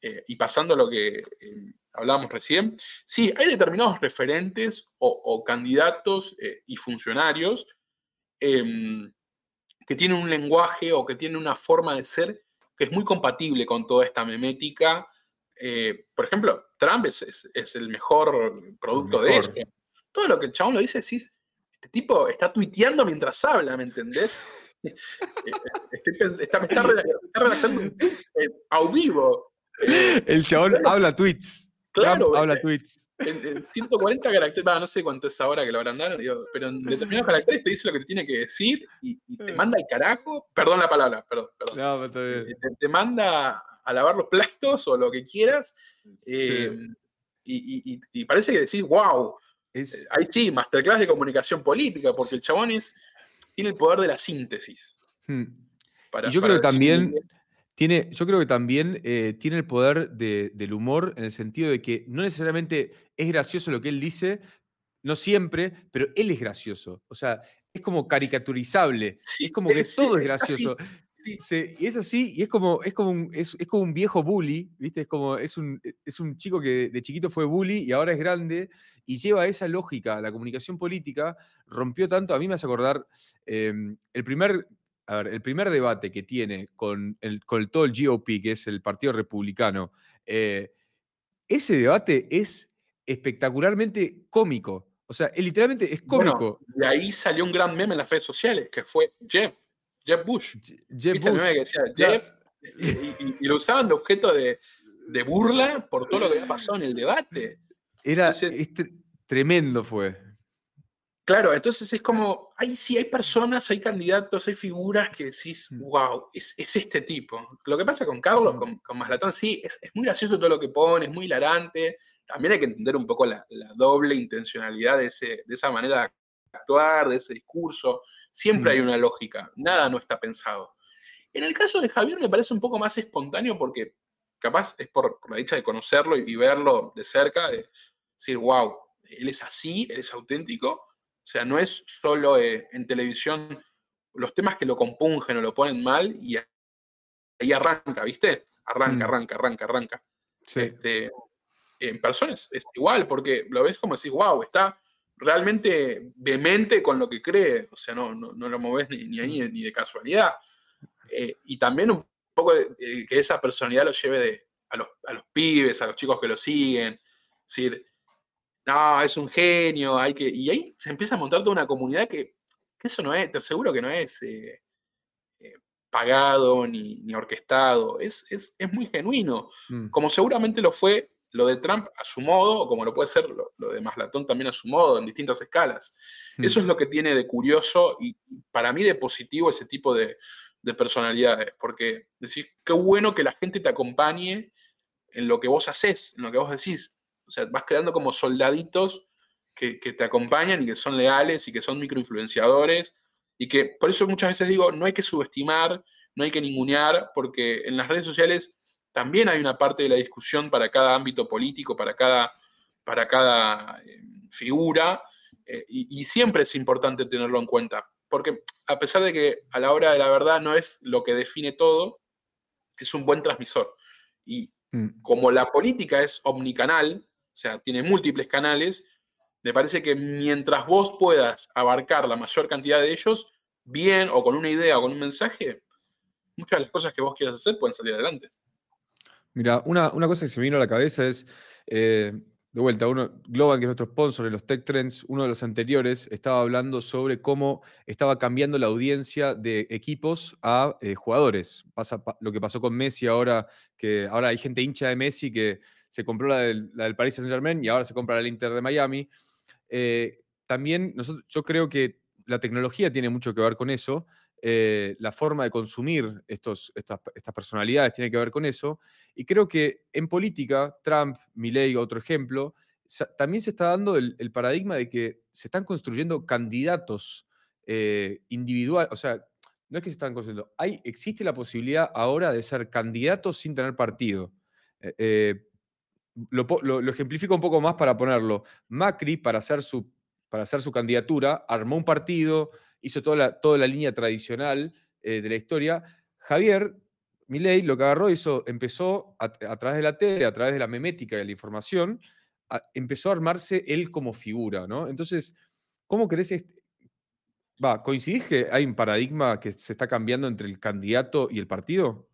eh, y pasando a lo que eh, hablábamos recién, sí, hay determinados referentes o, candidatos eh, y funcionarios em, que tienen un lenguaje o que tienen una forma de ser que es muy compatible con toda esta memética. por ejemplo, Trump es, el mejor producto de eso todo lo que el chabón lo dice, decís, este tipo está tuiteando mientras habla, ¿me entendés? <laughs> está, me está, redactando eh, a vivo. El chabón habla tweets. Claro, habla tweets. En, 140 caracteres, no sé cuánto es ahora que lo habrán dado, pero en determinados caracteres te dice lo que te tiene que decir y, te manda al carajo. Perdón la palabra, perdón. perdón. No, está bien. Eh, te, manda a lavar los plastos o lo que quieras. Eh, y, y, parece que decís, wow, eh, ahí sí, masterclass de comunicación política, porque el chabón tiene el poder de la síntesis. Hmm. yo creo que también tiene, yo creo que también eh, tiene el poder del humor en el sentido de que no necesariamente es gracioso lo que él dice, no siempre, pero él es gracioso. O sea, es como caricaturizable. es como que <laughs> todo es gracioso. Sí. y es así, y es como, es como, un, es, como un viejo bully, ¿viste? Es como, es un, es un chico que de chiquito fue bully y ahora es grande y lleva esa lógica a la comunicación política, rompió tanto, a mí me hace acordar, em, el primer, el primer debate que tiene con, el, con todo el GOP, que es el Partido Republicano, eh, ese debate es espectacularmente cómico. O sea, literalmente es cómico. de ahí salió un gran meme en las redes sociales, que fue Jeff, Jeff Bush. Jeff Bush. y, lo usaban de objeto de, burla por todo lo que había pasado en el debate. Era tremendo fue. Claro, entonces es como, ahí sí hay personas, hay candidatos, hay figuras que decís, wow, mm. es, este tipo. Lo que pasa con Carlos, con, con Maslatón, sí, es, muy gracioso todo lo que pone, es muy hilarante. También hay que entender un poco la, doble intencionalidad de, ese, de esa manera de actuar, de ese discurso. Siempre hay mm. una lógica, nada no está pensado. En el caso de Javier me parece un poco más espontáneo porque capaz es por, la dicha de conocerlo y, verlo de cerca, de decir, wow, él es así, él es auténtico. O sea, no es solo eh, en televisión los temas que lo compungen o lo ponen mal y ahí arranca, ¿viste? Arranca, mm. arranca, arranca, arranca. Este, en personas es igual, porque lo ves como decís, wow, está realmente vehemente con lo que cree, o sea, no, no, lo moves ni, ahí ni de casualidad. Eh, y también un poco que esa personalidad lo lleve de, a, los, a, los, pibes, a los chicos que lo siguen, decir, no, es un genio, hay que... Y ahí se empieza a montar toda una comunidad que, eso no es, te aseguro que no es eh, eh, pagado ni, ni orquestado, es, es, es, muy genuino, mm. como seguramente lo fue lo de Trump a su modo, o como lo puede ser lo, de Maslatón también a su modo, en distintas escalas. Hmm. Eso es lo que tiene de curioso y para mí de positivo ese tipo de, personalidades, porque decir, qué bueno que la gente te acompañe en lo que vos haces, en lo que vos decís. O sea, vas creando como soldaditos que, que te acompañan y que son leales y que son microinfluenciadores y que por eso muchas veces digo, no hay que subestimar, no hay que ningunear, porque en las redes sociales también hay una parte de la discusión para cada ámbito político, para cada, para cada eh, figura, eh, y, siempre es importante tenerlo en cuenta, porque a pesar de que a la hora de la verdad no es lo que define todo, es un buen transmisor. Y mm. como la política es omnicanal, o sea, tiene múltiples canales, me parece que mientras vos puedas abarcar la mayor cantidad de ellos, bien o con una idea o con un mensaje, muchas de las cosas que vos quieras hacer pueden salir adelante. Mira, una, cosa que se me vino a la cabeza es, eh, de vuelta, uno, Global, que es nuestro sponsor en los Tech Trends, uno de los anteriores estaba hablando sobre cómo estaba cambiando la audiencia de equipos a eh, jugadores. Pasa lo que pasó con Messi ahora, que ahora hay gente hincha de Messi que se compró la del, Paris Saint Germain y ahora se compra la Inter de Miami. Eh, también nosotros, yo creo que la tecnología tiene mucho que ver con eso. Eh, la forma de consumir estos, estas, personalidades tiene que ver con eso. Y creo que en política, Trump, Milley, otro ejemplo, también se está dando el, paradigma de que se están construyendo candidatos eh, individuales, o sea, no es que se están construyendo, hay, existe la posibilidad ahora de ser candidatos sin tener partido. Eh, lo, lo, ejemplifico un poco más para ponerlo. Macri, para hacer su, para hacer su candidatura, armó un partido, hizo toda la, toda la línea tradicional eh, de la historia. Javier Milei lo que agarró, hizo, empezó a, través de la tele, a través de la memética de la información, empezó a armarse él como figura, ¿no? Entonces, ¿cómo crees? Va, ¿coincidís que hay un paradigma que se está cambiando entre el candidato y el partido?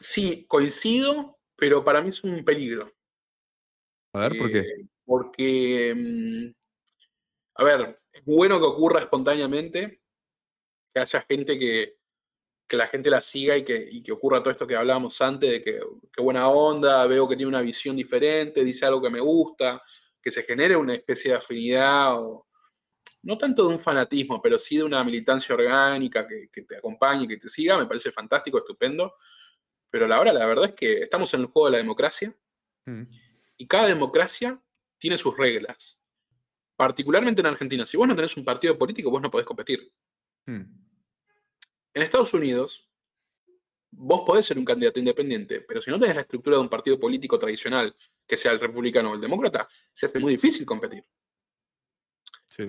Sí, coincido, pero para mí es un peligro. A ver, ¿por qué? Eh, porque, mm, a ver, es bueno que ocurra espontáneamente, que haya gente que, la gente la siga y que, que, ocurra todo esto que hablábamos antes, de que, qué buena onda, veo que tiene una visión diferente, dice algo que me gusta, que se genere una especie de afinidad, o, no tanto de un fanatismo, pero sí de una militancia orgánica que, te acompañe, que te siga, me parece fantástico, estupendo. Pero la hora, la verdad es que estamos en el juego de la democracia mm. Y cada democracia tiene sus reglas particularmente en Argentina, si vos no tenés un partido político, vos no podés competir. Hmm. En Estados Unidos, vos podés ser un candidato independiente, pero si no tenés la estructura de un partido político tradicional, que sea el republicano o el demócrata, se hace muy difícil competir.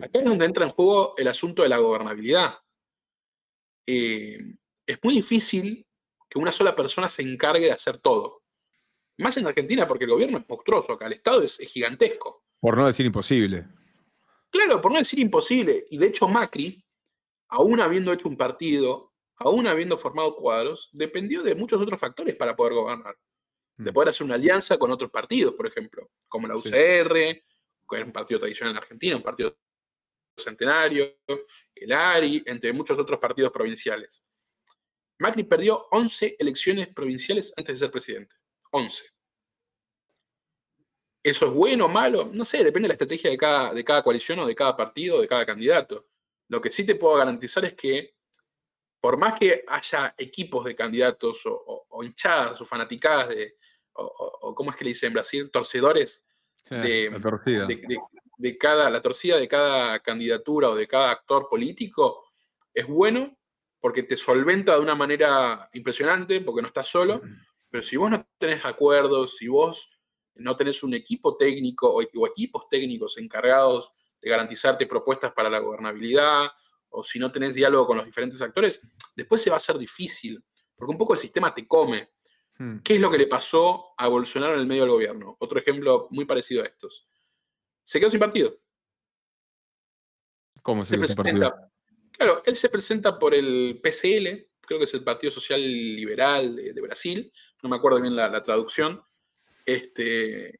Acá es donde entra en juego el asunto de la gobernabilidad. Eh, es muy difícil que una sola persona se encargue de hacer todo. Más en Argentina, porque el gobierno es monstruoso acá, el Estado es gigantesco. Por no decir imposible. Claro, por no decir imposible. Y de hecho Macri, aún habiendo hecho un partido, aún habiendo formado cuadros, dependió de muchos otros factores para poder gobernar. De mm. poder hacer una alianza con otros partidos, por ejemplo, como la UCR, que era un partido tradicional en Argentina, un partido Centenario, el ARI, entre muchos otros partidos provinciales. Macri perdió 11 elecciones provinciales antes de ser presidente. 11. ¿Eso es bueno o malo? No sé, depende de la estrategia de cada, de cada coalición o de cada partido o de cada candidato. Lo que sí te puedo garantizar es que, por más que haya equipos de candidatos o, hinchadas o fanaticadas de, o, ¿cómo es que le dicen en Brasil? Torcedores de, de, cada, la torcida de cada candidatura o de cada actor político, es bueno porque te solventa de una manera impresionante, porque no estás solo, <clears throat> pero si vos no tenés acuerdos, si vos no tenés un equipo técnico o, equipos técnicos encargados de garantizarte propuestas para la gobernabilidad, o si no tenés diálogo con los diferentes actores, después se va a hacer difícil, porque un poco el sistema te come. Hmm. ¿Qué es lo que le pasó a Bolsonaro en el medio del gobierno? Otro ejemplo muy parecido a estos. Se quedó sin partido. ¿Cómo se, quedó sin partido? Claro, él se presenta por el PCL, creo que es el Partido Social Liberal de, Brasil, no me acuerdo bien la, traducción, este, eh,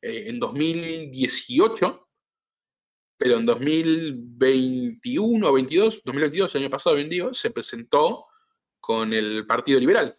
en 2018, pero en 2021 o 22, 2022, el año pasado, bien se presentó con el Partido Liberal.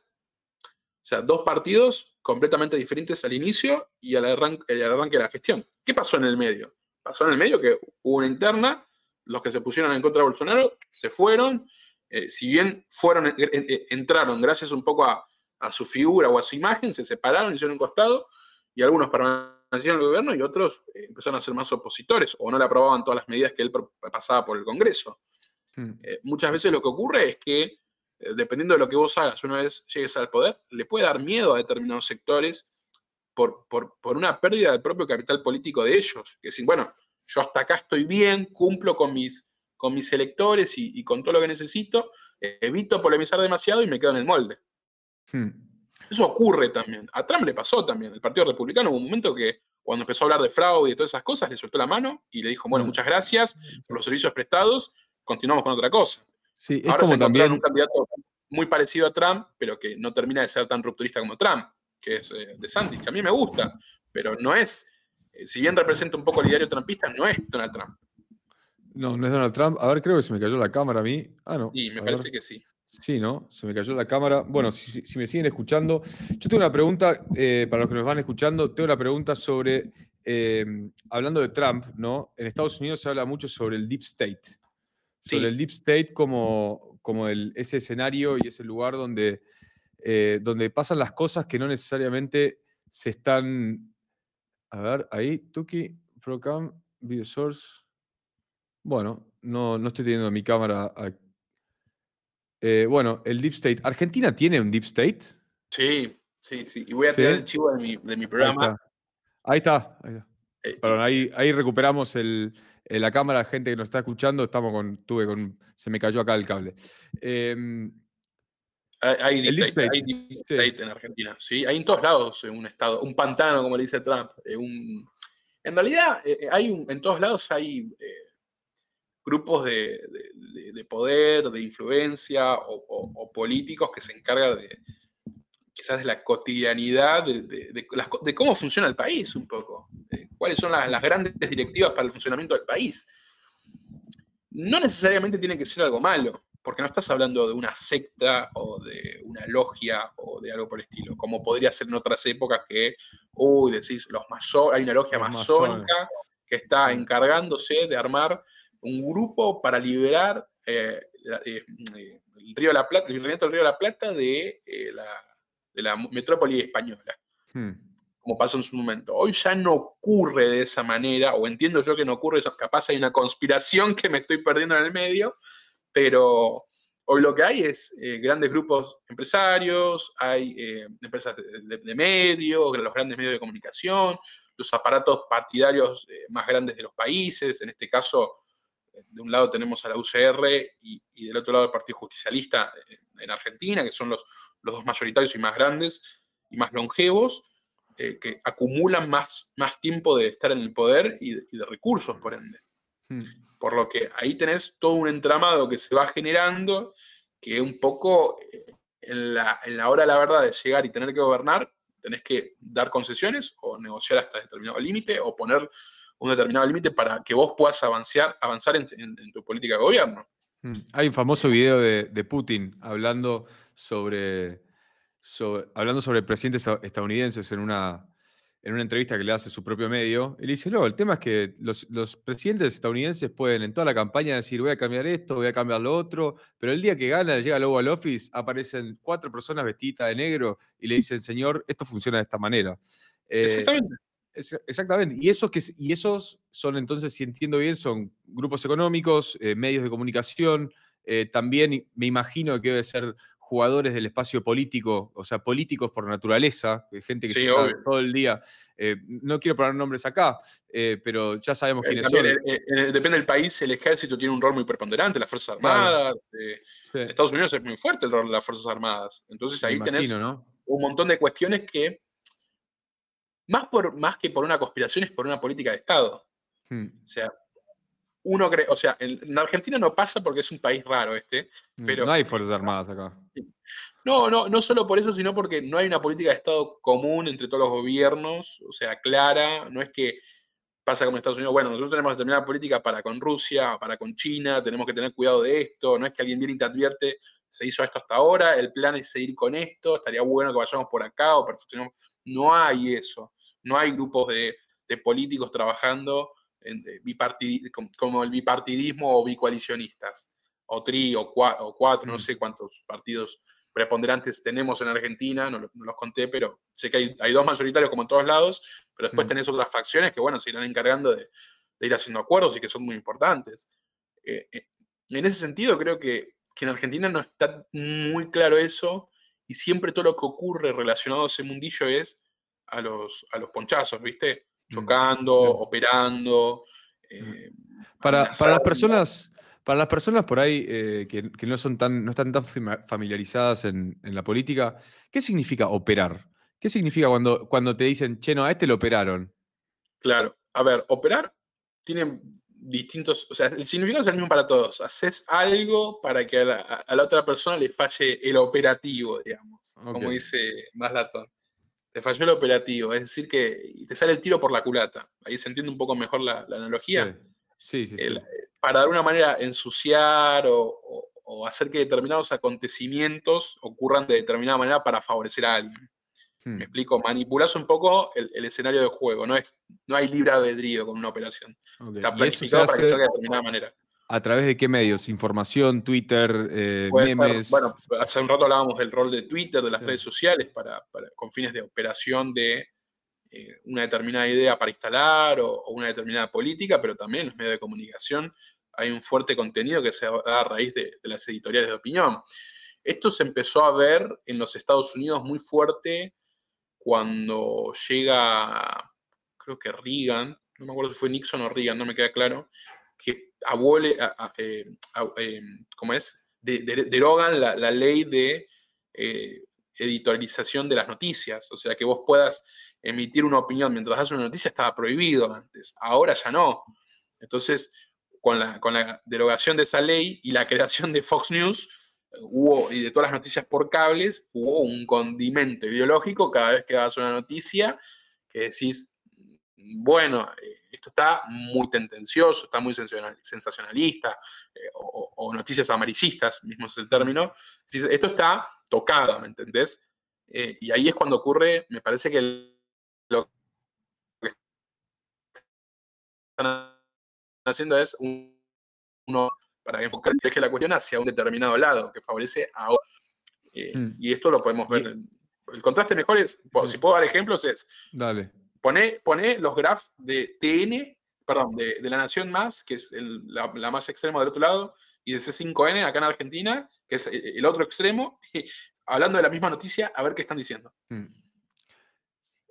O sea, dos partidos completamente diferentes al inicio y al arranque, al arranque de la gestión. ¿Qué pasó en el medio? Pasó en el medio que hubo una interna, los que se pusieron en contra de Bolsonaro se fueron, eh, si bien fueron, eh, eh, entraron gracias un poco a, su figura o a su imagen, se separaron, hicieron un costado, y algunos permanecieron en el gobierno y otros empezaron a ser más opositores o no le aprobaban todas las medidas que él pasaba por el Congreso. Hmm. muchas veces lo que ocurre es que, dependiendo de lo que vos hagas una vez llegues al poder, le puede dar miedo a determinados sectores por, por, por una pérdida del propio capital político de ellos. Que decir, bueno, yo hasta acá estoy bien, cumplo con mis, con mis electores y, con todo lo que necesito, evito polemizar demasiado y me quedo en el molde. Hmm. Eso ocurre también. A Trump le pasó también. El Partido Republicano hubo un momento que cuando empezó a hablar de fraude y todas esas cosas, le soltó la mano y le dijo, bueno, hmm. muchas gracias por los servicios prestados, continuamos con otra cosa. Sí, es Ahora como se también un candidato muy parecido a Trump, pero que no termina de ser tan rupturista como Trump, que es eh, de Sandy, que a mí me gusta, pero no es eh, si bien representa un poco el diario trumpista, no es Donald Trump. No, no es Donald Trump. A ver, creo que se me cayó la cámara a mí. Ah, no. Sí, me parece que sí. Sí, ¿no? Se me cayó la cámara. Bueno, si, me siguen escuchando, yo tengo una pregunta, eh, para los que nos van escuchando, tengo una pregunta sobre, eh, hablando de Trump, ¿no? En Estados Unidos se habla mucho sobre el Deep State. Sobre el Deep State como, como el, ese escenario y ese lugar donde, donde pasan las cosas que no necesariamente se están a ver, ahí, Tuki, Procam, Video Source. Bueno, no, no estoy teniendo mi cámara. Eh, bueno, el Deep State. ¿Argentina tiene un Deep State? Sí, sí, sí. Y voy a tener el chivo de mi, programa. Ahí está. Ahí está. Eh, Perdón, ahí, ahí recuperamos el, la cámara, gente que nos está escuchando. Estamos con, tuve con, se me cayó acá el cable. Eh, hay, el state, en Argentina, sí, hay en todos lados un estado, un pantano, como le dice Trump. Eh, en realidad, eh, eh, hay en todos lados hay grupos de, poder, de influencia o, políticos que se encargan de quizás de la cotidianidad, de, cómo funciona el país un poco, cuáles son las, las grandes directivas para el funcionamiento del país. No necesariamente tiene que ser algo malo porque no estás hablando de una secta o de una logia o de algo por el estilo, como podría ser en otras épocas que, uy, decís, los hay una logia masónica que está encargándose de armar un grupo para liberar eh, eh, el río de la Plata, el del río de la Plata de, eh, la, metrópoli española. Hmm. Como pasó en su momento. Hoy ya no ocurre de esa manera, o entiendo yo que no ocurre, capaz hay una conspiración que me estoy perdiendo en el medio, pero hoy lo que hay es eh, grandes grupos empresarios, hay eh, empresas de, medios, los grandes medios de comunicación, los aparatos partidarios eh, más grandes de los países, en este caso, de un lado tenemos a la UCR y, del otro lado el Partido Justicialista en Argentina, que son los, los dos mayoritarios y más grandes y más longevos, que acumulan más, más tiempo de estar en el poder y de, recursos, por ende. Hmm. Por lo que ahí tenés todo un entramado que se va generando, que un poco eh, en la, hora de la verdad de llegar y tener que gobernar, tenés que dar concesiones o negociar hasta determinado límite o poner un determinado límite para que vos puedas avanzar, avanzar en, tu política de gobierno. Mm. Hay un famoso video de, Putin hablando sobre, hablando sobre presidentes estadounidenses en una, en una entrevista que le hace su propio medio. Él dice, no, el tema es que los, los, presidentes estadounidenses pueden en toda la campaña decir, voy a cambiar esto, voy a cambiar lo otro, pero el día que gana, llega al Oval Office, aparecen cuatro personas vestidas de negro y le dicen, señor, esto funciona de esta manera. Eh, Exactamente. Exactamente. Y esos, que, y esos son entonces, si entiendo bien, son grupos económicos, eh, medios de comunicación, eh, también me imagino que debe ser jugadores del espacio político, o sea, políticos por naturaleza, gente que se está todo el día. no quiero poner nombres acá, pero ya sabemos quiénes son. depende del país, el ejército tiene un rol muy preponderante, las Fuerzas Armadas. Estados Unidos es muy fuerte el rol de las Fuerzas Armadas. Entonces ahí tenés un montón de cuestiones que más, por, más que por una conspiración, es por una política de Estado. Hmm. O sea, uno cree, o sea, en, Argentina no pasa porque es un país raro este, hmm, pero... No hay Fuerzas Armadas acá. No, no, no solo por eso, sino porque no hay una política de Estado común entre todos los gobiernos, o sea, clara, no es que pasa como en Estados Unidos, bueno, nosotros tenemos determinada política para con Rusia, para con China, tenemos que tener cuidado de esto, no es que alguien viene y te advierte, se hizo esto hasta ahora, el plan es seguir con esto, estaría bueno que vayamos por acá o perfeccionemos no hay eso. No hay grupos de, políticos trabajando en, como el bipartidismo o bicoalicionistas, o tri o, cuatro, no mm. sé cuántos partidos preponderantes tenemos en Argentina, no, los conté, pero sé que hay, dos mayoritarios como en todos lados, pero después mm. tenés otras facciones que, bueno, se irán encargando de, ir haciendo acuerdos y que son muy importantes. Eh, eh, en ese sentido, creo que, que, en Argentina no está muy claro eso y siempre todo lo que ocurre relacionado a ese mundillo es a los, a los ponchazos, ¿viste? Mm, Chocando, operando. Eh, para, las personas, para las personas por ahí eh, que, no, son tan, no están tan familiarizadas en, la política, ¿qué significa operar? ¿Qué significa cuando, cuando te dicen, che, no, a este lo operaron? Claro, a ver, operar tiene distintos, o sea, el significado es el mismo para todos. Haces algo para que a la, otra persona le falle el operativo, digamos, como dice Maslatón. Te falló el operativo, es decir, que te sale el tiro por la culata. Ahí se entiende un poco mejor la, analogía. Sí, sí, sí, Para de alguna manera ensuciar o, hacer que determinados acontecimientos ocurran de determinada manera para favorecer a alguien. Me hmm. explico, manipulas un poco el, escenario de juego, no, es, no hay libre albedrío con una operación. Está planificado para que salga de determinada manera. ¿A través de qué medios? ¿Información, Twitter, eh, memes? bueno, hace un rato hablábamos del rol de Twitter, de las redes sociales, para, con fines de operación de eh, una determinada idea para instalar o, una determinada política, pero también en los medios de comunicación hay un fuerte contenido que se da a raíz de, de las editoriales de opinión. Esto se empezó a ver en los Estados Unidos muy fuerte cuando llega, creo que Reagan, no me acuerdo si fue Nixon o Reagan, no me queda claro, abole, eh, eh, ¿cómo es? derogan la, ley de eh, editorialización de las noticias. O sea, que vos puedas emitir una opinión mientras das una noticia estaba prohibido antes. Ahora ya no. Entonces, con la, derogación de esa ley y la creación de Fox News, y de todas las noticias por cables, hubo un condimento ideológico cada vez que das una noticia que decís, bueno, esto está muy tendencioso, está muy sensacionalista, eh, o, noticias amarillistas, mismo es el término. Esto está tocado, ¿me entendés? Eh, y ahí es cuando ocurre, me parece que lo que están haciendo es uno para enfocar que la cuestión hacia un determinado lado, que favorece a eh, hmm. Y esto lo podemos ver. el contraste mejor es, si puedo dar ejemplos, es. Dale Pone, los graphs de TN, perdón, de, La Nación Más, que es la, más extrema del otro lado, y de C5N acá en Argentina, que es eh, el otro extremo, <laughs> hablando de la misma noticia, a ver qué están diciendo.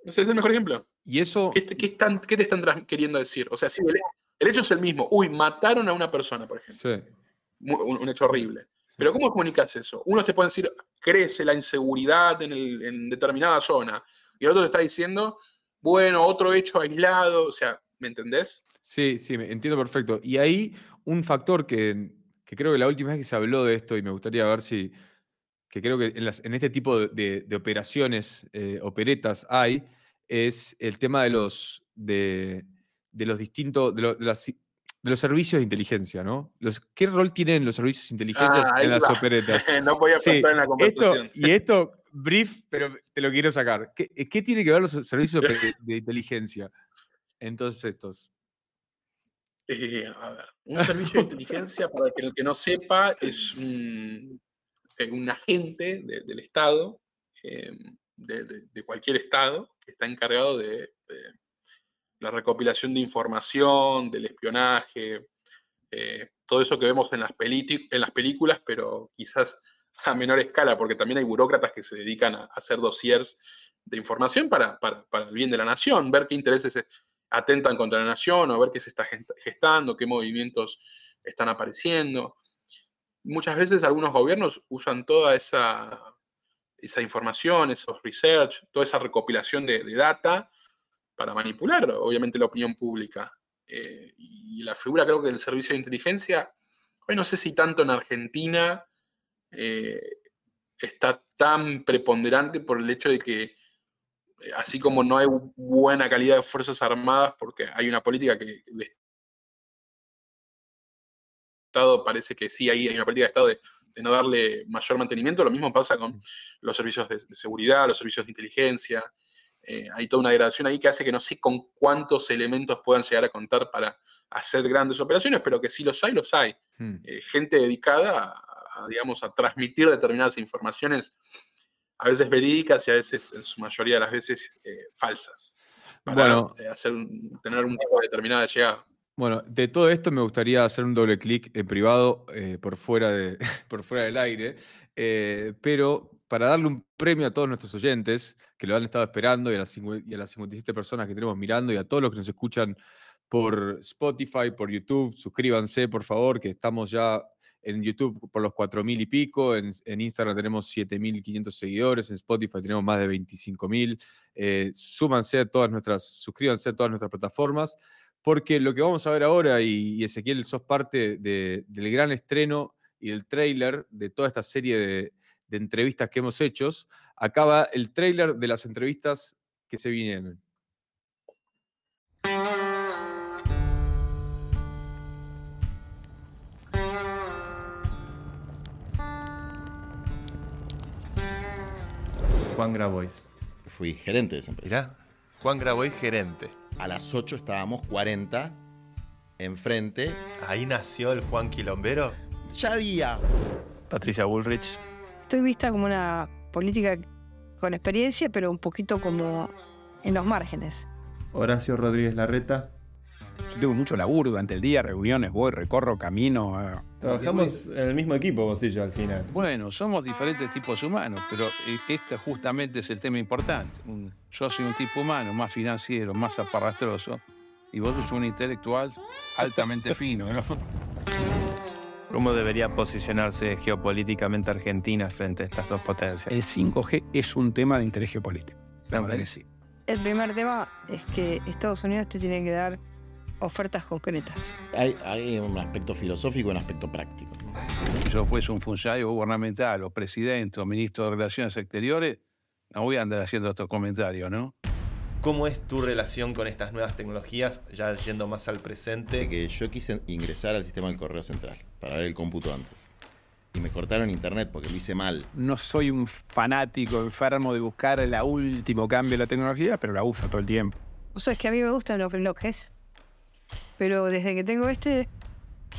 Ese es el mejor ejemplo. ¿Y eso? ¿Qué, te están queriendo decir? O sea, si el, hecho es el mismo. Uy, mataron a una persona, por ejemplo. Sí. Un, hecho horrible. Pero ¿cómo comunicas eso? Uno te puede decir, crece la inseguridad en, en determinada zona. Y el otro te está diciendo, bueno, otro hecho aislado, o sea, ¿me entendés? Sí, sí, entiendo perfecto. Y ahí un factor que, creo que la última vez que se habló de esto, y me gustaría ver si, que creo que en, este tipo de, operaciones, eh, operetas hay, es el tema de los, de, de los distintos, de, lo- de las- de los servicios de inteligencia, ¿no? Los, ¿Qué rol tienen los servicios de inteligencia Ah, en las va. operetas? <laughs> no podía Sí, faltar en la Esto, conversación. y esto, brief, pero te lo quiero sacar. ¿Qué, qué tiene que ver los <laughs> servicios de, de inteligencia en todos estos? Eh, a ver, un servicio de inteligencia, para que el que no sepa, es un, eh, un agente de- del Estado, eh, de, de- de cualquier Estado, que está encargado de, la recopilación de información, del espionaje, eh, todo eso que vemos en las, peliti- en las películas, pero quizás <laughs> a menor escala, porque también hay burócratas que se dedican a, hacer dossiers de información para, para- para el bien de la nación, ver qué intereses se atentan contra la nación o ver qué se está gest- gestando, qué movimientos están apareciendo. Muchas veces algunos gobiernos usan toda esa, esa información, esos research, toda esa recopilación de, de data para manipular, obviamente, la opinión pública. Eh, y la figura, creo que del servicio de inteligencia, hoy no sé si tanto en Argentina eh, está tan preponderante por el hecho de que, eh, así como no hay bu- buena calidad de Fuerzas Armadas, porque hay una política que de Estado parece que sí, ahí hay una política de Estado de, de no darle mayor mantenimiento, lo mismo pasa con los servicios de, de seguridad, los servicios de inteligencia. Eh, hay toda una degradación ahí que hace que no sé con cuántos elementos puedan llegar a contar para hacer grandes operaciones, pero que si los hay, los hay. Hmm. Eh, gente dedicada a, a, digamos, a transmitir determinadas informaciones, a veces verídicas y a veces, en su mayoría de las veces, eh, falsas. Para Bueno. eh, hacer tener un tipo determinada de llegada. Bueno, de todo esto me gustaría hacer un doble clic en privado eh, por, fuera de, <laughs> por fuera del aire, eh, pero para darle un premio a todos nuestros oyentes que lo han estado esperando y a, las, y a las 57 personas que tenemos mirando y a todos los que nos escuchan por Spotify, por YouTube, suscríbanse por favor, que estamos ya en YouTube por los 4.000 y pico, en, Instagram tenemos 7.500 seguidores, en Spotify tenemos más de 25.000. Eh, súmanse a todas nuestras, suscríbanse a todas nuestras plataformas porque lo que vamos a ver ahora, y, Ezequiel, sos parte de- del gran estreno y del tráiler de toda esta serie de, de entrevistas que hemos hecho, acaba el tráiler de las entrevistas que se vienen. Juan Grabois. Fui gerente de esa empresa. Mirá, Juan Grabois gerente. A las 8 estábamos 40 enfrente. Ahí nació el Juan Quilombero. Ya había. Patricia Bullrich. Estoy vista como una política con experiencia, pero un poquito como en los márgenes. Horacio Rodríguez Larreta. Yo tengo mucho laburo durante el día, reuniones, voy, recorro, camino. eh. Trabajamos en el mismo equipo, vos y yo, al final. Bueno, somos diferentes tipos humanos, pero este justamente es el tema importante. Yo soy un tipo humano, más financiero, más aparrastroso, y vos sos un intelectual altamente <laughs> fino, ¿no? ¿Cómo debería posicionarse geopolíticamente Argentina frente a estas dos potencias? El 5G es un tema de interés geopolítico. La verdad que sí. El primer tema es que Estados Unidos te tiene que dar ofertas concretas. Hay, hay un aspecto filosófico y un aspecto práctico. Si yo fuese un funcionario gubernamental o presidente o ministro de Relaciones Exteriores, no voy a andar haciendo estos comentarios, ¿no? ¿Cómo es tu relación con estas nuevas tecnologías, ya yendo más al presente? Que yo quise ingresar al sistema del correo central para ver el cómputo antes. Y me cortaron internet porque lo hice mal. No soy un fanático enfermo de buscar el último cambio de la tecnología, pero la uso todo el tiempo. O sea, es que a mí me gustan los relojes, pero desde que tengo este,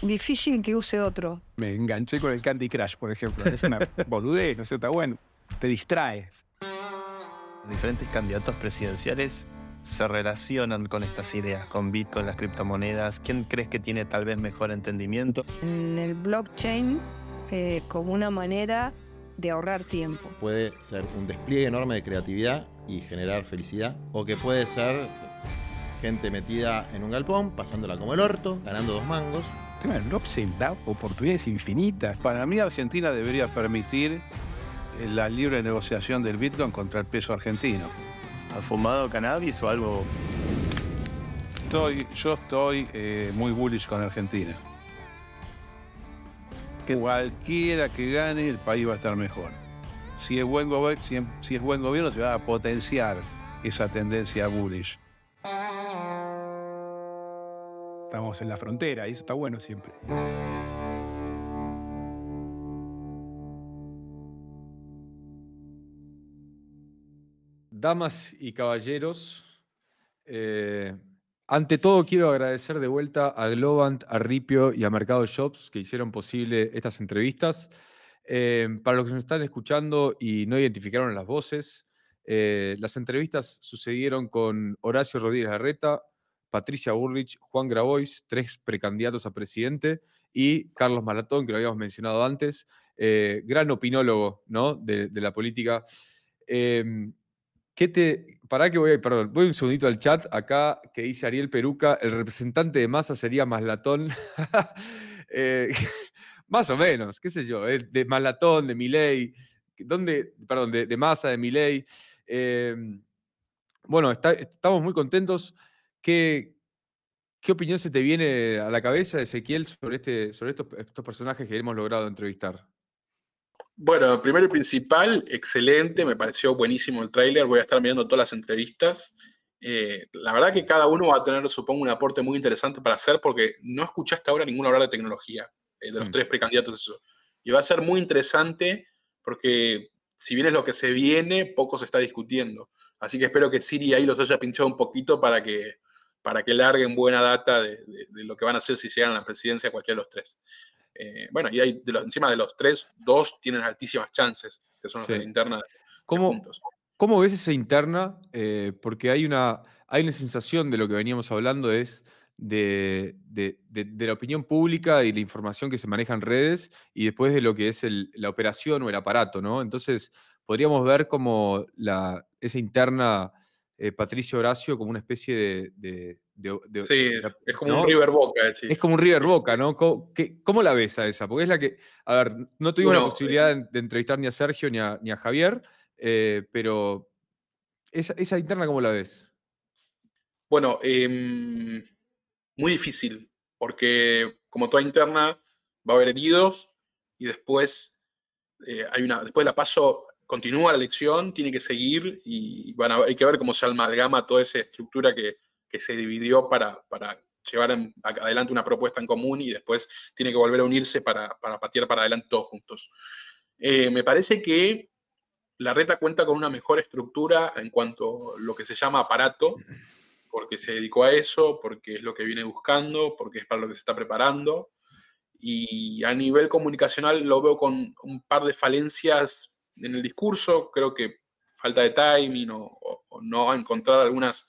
difícil que use otro. Me enganché con el Candy Crush, por ejemplo. Es una <laughs> boludez, no sé, está bueno. Te distraes. Diferentes candidatos presidenciales se relacionan con estas ideas, con Bitcoin, las criptomonedas. ¿Quién crees que tiene tal vez mejor entendimiento? En el blockchain eh, como una manera de ahorrar tiempo. Puede ser un despliegue enorme de creatividad y generar felicidad. O que puede ser gente metida en un galpón, pasándola como el orto, ganando dos mangos. El blockchain da oportunidades infinitas. Para mí Argentina debería permitir eh, la libre negociación del Bitcoin contra el peso argentino. ¿Has fumado cannabis o algo? Estoy, yo estoy eh, muy bullish con Argentina. Que cualquiera que gane, el país va a estar mejor. Si es buen, gobe- si, si es buen gobierno, se va a potenciar esa tendencia bullish. Estamos en la frontera y eso está bueno siempre. Damas y caballeros, eh, ante todo quiero agradecer de vuelta a Globant, a Ripio y a Mercado Shops que hicieron posible estas entrevistas. Eh, para los que nos están escuchando y no identificaron las voces, eh, las entrevistas sucedieron con Horacio Rodríguez Larreta, Patricia Burrich, Juan Grabois, tres precandidatos a presidente, y Carlos Maratón, que lo habíamos mencionado antes, eh, gran opinólogo ¿no? de, la política. Em, ¿Qué te. Pará que voy, perdón, voy un segundito al chat acá que dice Ariel Peruca, el representante de masa sería Maslatón. <laughs> Eh, <laughs> más o menos, qué sé yo, eh, de Maslatón, de Milei, ¿dónde? Perdón, de, de Massa, de Milei. Eh, bueno, estamos muy contentos. ¿Qué, ¿Qué opinión se te viene a la cabeza, Ezequiel, sobre, este, sobre estos, estos personajes que hemos logrado entrevistar? Bueno, primero y principal, excelente, me pareció buenísimo el tráiler, voy a estar mirando todas las entrevistas. Eh, la verdad que cada uno va a tener, supongo, un aporte muy interesante para hacer, porque no escuché hasta ahora ninguno hablar de tecnología, eh, de los Mm. tres precandidatos. Eso. Y va a ser muy interesante, porque si bien es lo que se viene, poco se está discutiendo. Así que espero que Siri ahí los haya pinchado un poquito para que, para que larguen buena data de, de- de lo que van a hacer si llegan a la presidencia cualquiera de los tres. Eh, bueno, y hay de los- encima de los tres, dos tienen altísimas chances, que son los de interna ¿Cómo. ¿Cómo ves esa interna? Eh, porque hay una, hay una sensación de lo que veníamos hablando, es de, de- de- de la opinión pública y la información que se maneja en redes y después de lo que es el- la operación o el aparato, ¿no? Entonces, podríamos ver como la, esa interna eh, Patricio Horacio como una especie de... de- de- de- Sí, es como ¿no? un River Boca. Es como un River Boca, ¿no? ¿Cómo, qué- cómo la ves a esa? Porque es la que, a ver, no tuvimos la Bueno, posibilidad de, de entrevistar ni a Sergio ni a, ni a Javier, eh, pero esa, esa interna, ¿cómo la ves? Bueno, em, muy difícil, porque como toda interna va a haber heridos y después eh, hay una, después de la paso continúa la elección, tiene que seguir y hay que ver cómo se amalgama toda esa estructura que, que se dividió para, para llevar adelante una propuesta en común y después tiene que volver a unirse para, para patear para adelante todos juntos. Eh, me parece que la reta cuenta con una mejor estructura en cuanto a lo que se llama aparato, porque se dedicó a eso, porque es lo que viene buscando, porque es para lo que se está preparando. Y a nivel comunicacional lo veo con un par de falencias en el discurso, creo que falta de timing o, o- o no encontrar algunas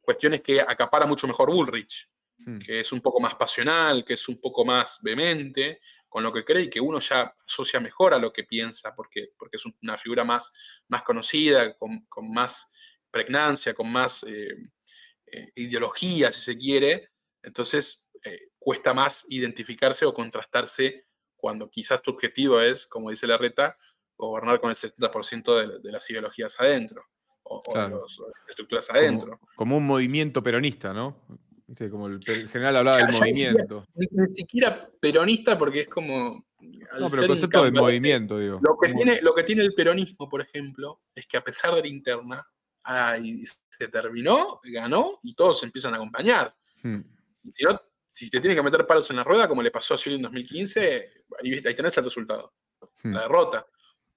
cuestiones que acapara mucho mejor Bullrich, Hmm. que es un poco más pasional, que es un poco más vehemente con lo que cree y que uno ya asocia mejor a lo que piensa, porque, porque es una figura más, más conocida, con, con más pregnancia, con más eh, eh, ideología, si se quiere. Entonces, eh, cuesta más identificarse o contrastarse cuando quizás tu objetivo es, como dice la reta, gobernar con el 70% de, de las ideologías adentro, o, o de Claro. los- o de las estructuras adentro. Como, un movimiento peronista, ¿no? Como el, general hablaba del <laughs> Ya- movimiento. Ni, ni siquiera peronista, porque es como. No, pero el concepto incandescente, movimiento, digo. Lo que, tiene, lo que tiene el peronismo, por ejemplo, es que a pesar de la interna, ay, se terminó, ganó y todos se empiezan a acompañar. Hmm. Si, no, si te tienen que meter palos en la rueda, como le pasó a Scioli en 2015, ahí, ahí tenés el resultado, Hmm. la derrota.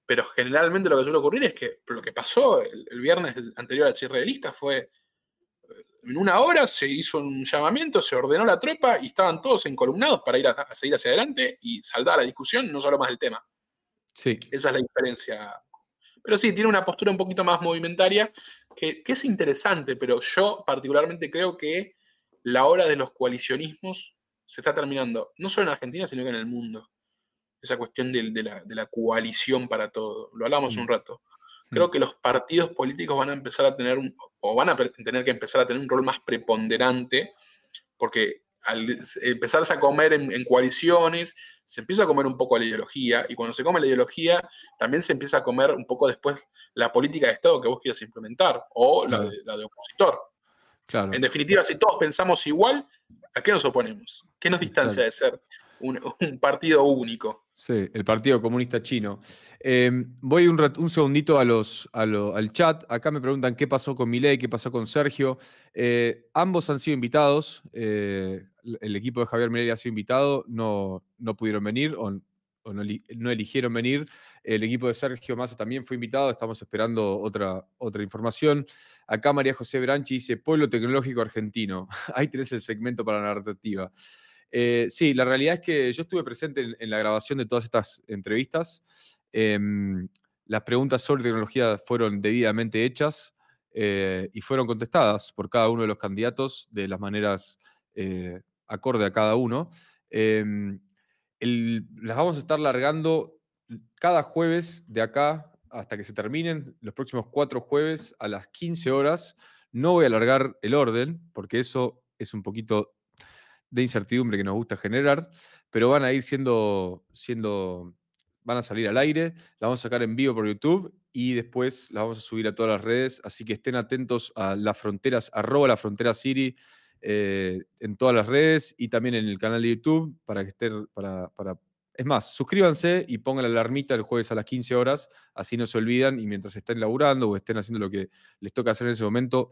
Pero generalmente lo que suele ocurrir es que lo que pasó el, el viernes anterior al cierre de lista fue, eh, en una hora se hizo un llamamiento, se ordenó la tropa y estaban todos encolumnados para ir a, a seguir hacia adelante y saldar la discusión, no solo más del tema. Sí, Esa es la diferencia. Pero sí, tiene una postura un poquito más movimentaria, que, que es interesante, pero yo particularmente creo que la hora de los coalicionismos se está terminando, no solo en Argentina, sino que en el mundo. Esa cuestión de, la, de la coalición para todo. Lo hablamos Mm. un rato. Creo Mm. que los partidos políticos van a empezar a tener, un, o van a tener que empezar a tener un rol más preponderante, porque al empezarse a comer en, en coaliciones, se empieza a comer un poco la ideología, y cuando se come la ideología, también se empieza a comer un poco después la política de Estado que vos quieras implementar, o la de, la de opositor. claro. En definitiva, si todos pensamos igual, ¿a qué nos oponemos? ¿Qué nos distancia de ser un, un partido único? Sí, el Partido Comunista Chino. Eh, voy un, segundito a los, a lo- al chat. Acá me preguntan qué pasó con Milei, qué pasó con Sergio. Eh, ambos han sido invitados. eh, el equipo de Javier Milei ha sido invitado. No, no pudieron venir o, no eligieron venir. El equipo de Sergio Massa también fue invitado. Estamos esperando otra, otra información. Acá María José Branchi dice: Pueblo Tecnológico Argentino. <laughs> Ahí tenés el segmento para la narrativa. Eh, sí, la realidad es que yo estuve presente en, la grabación de todas estas entrevistas. Em, las preguntas sobre tecnología fueron debidamente hechas eh, y fueron contestadas por cada uno de los candidatos de las maneras eh, acorde a cada uno. Em, las vamos a estar largando cada jueves de acá hasta que se terminen, los próximos cuatro jueves a las 15 horas. No voy a alargar el orden porque eso es un poquito de incertidumbre que nos gusta generar, pero van a ir siendo, siendo, van a salir al aire, la vamos a sacar en vivo por YouTube y después la vamos a subir a todas las redes, así que estén atentos a las fronteras, arroba la frontera Siri eh, en todas las redes y también en el canal de YouTube para que estén, para, para- es más, suscríbanse y pongan la alarmita el jueves a las 15 horas, así no se olvidan y mientras estén laburando o estén haciendo lo que les toca hacer en ese momento,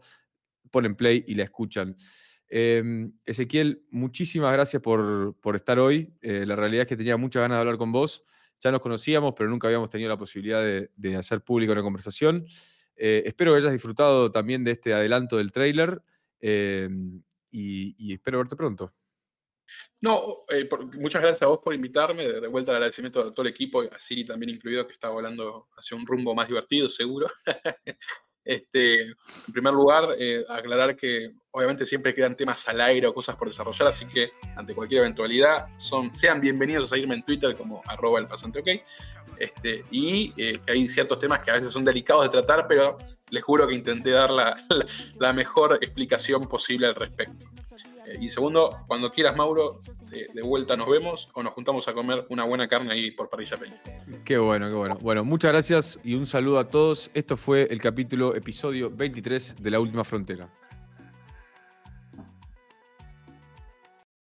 ponen play y la escuchan. Eh, Ezequiel, muchísimas gracias por, por estar hoy. Eh, la realidad es que tenía muchas ganas de hablar con vos. Ya nos conocíamos, pero nunca habíamos tenido la posibilidad de, hacer pública una conversación. Eh, espero que hayas disfrutado también de este adelanto del tráiler eh, y, espero verte pronto. No, eh, muchas gracias a vos por invitarme. De, vuelta el agradecimiento a todo el equipo, a Siri también incluido, que está volando hacia un rumbo más divertido, seguro. <laughs> este, en primer lugar, eh, aclarar que obviamente siempre quedan temas al aire o cosas por desarrollar, así que ante cualquier eventualidad, son, sean bienvenidos a seguirme en Twitter como arroba el pasante. Este, y eh, hay ciertos temas que a veces son delicados de tratar, pero les juro que intenté dar la <laughs> mejor explicación posible al respecto. Eh, y segundo, cuando quieras, Mauro, de, de vuelta nos vemos o nos juntamos a comer una buena carne ahí por Parrilla Peña. Qué bueno, qué bueno. Bueno, muchas gracias y un saludo a todos. Esto fue el capítulo, episodio 23 de La Última Frontera.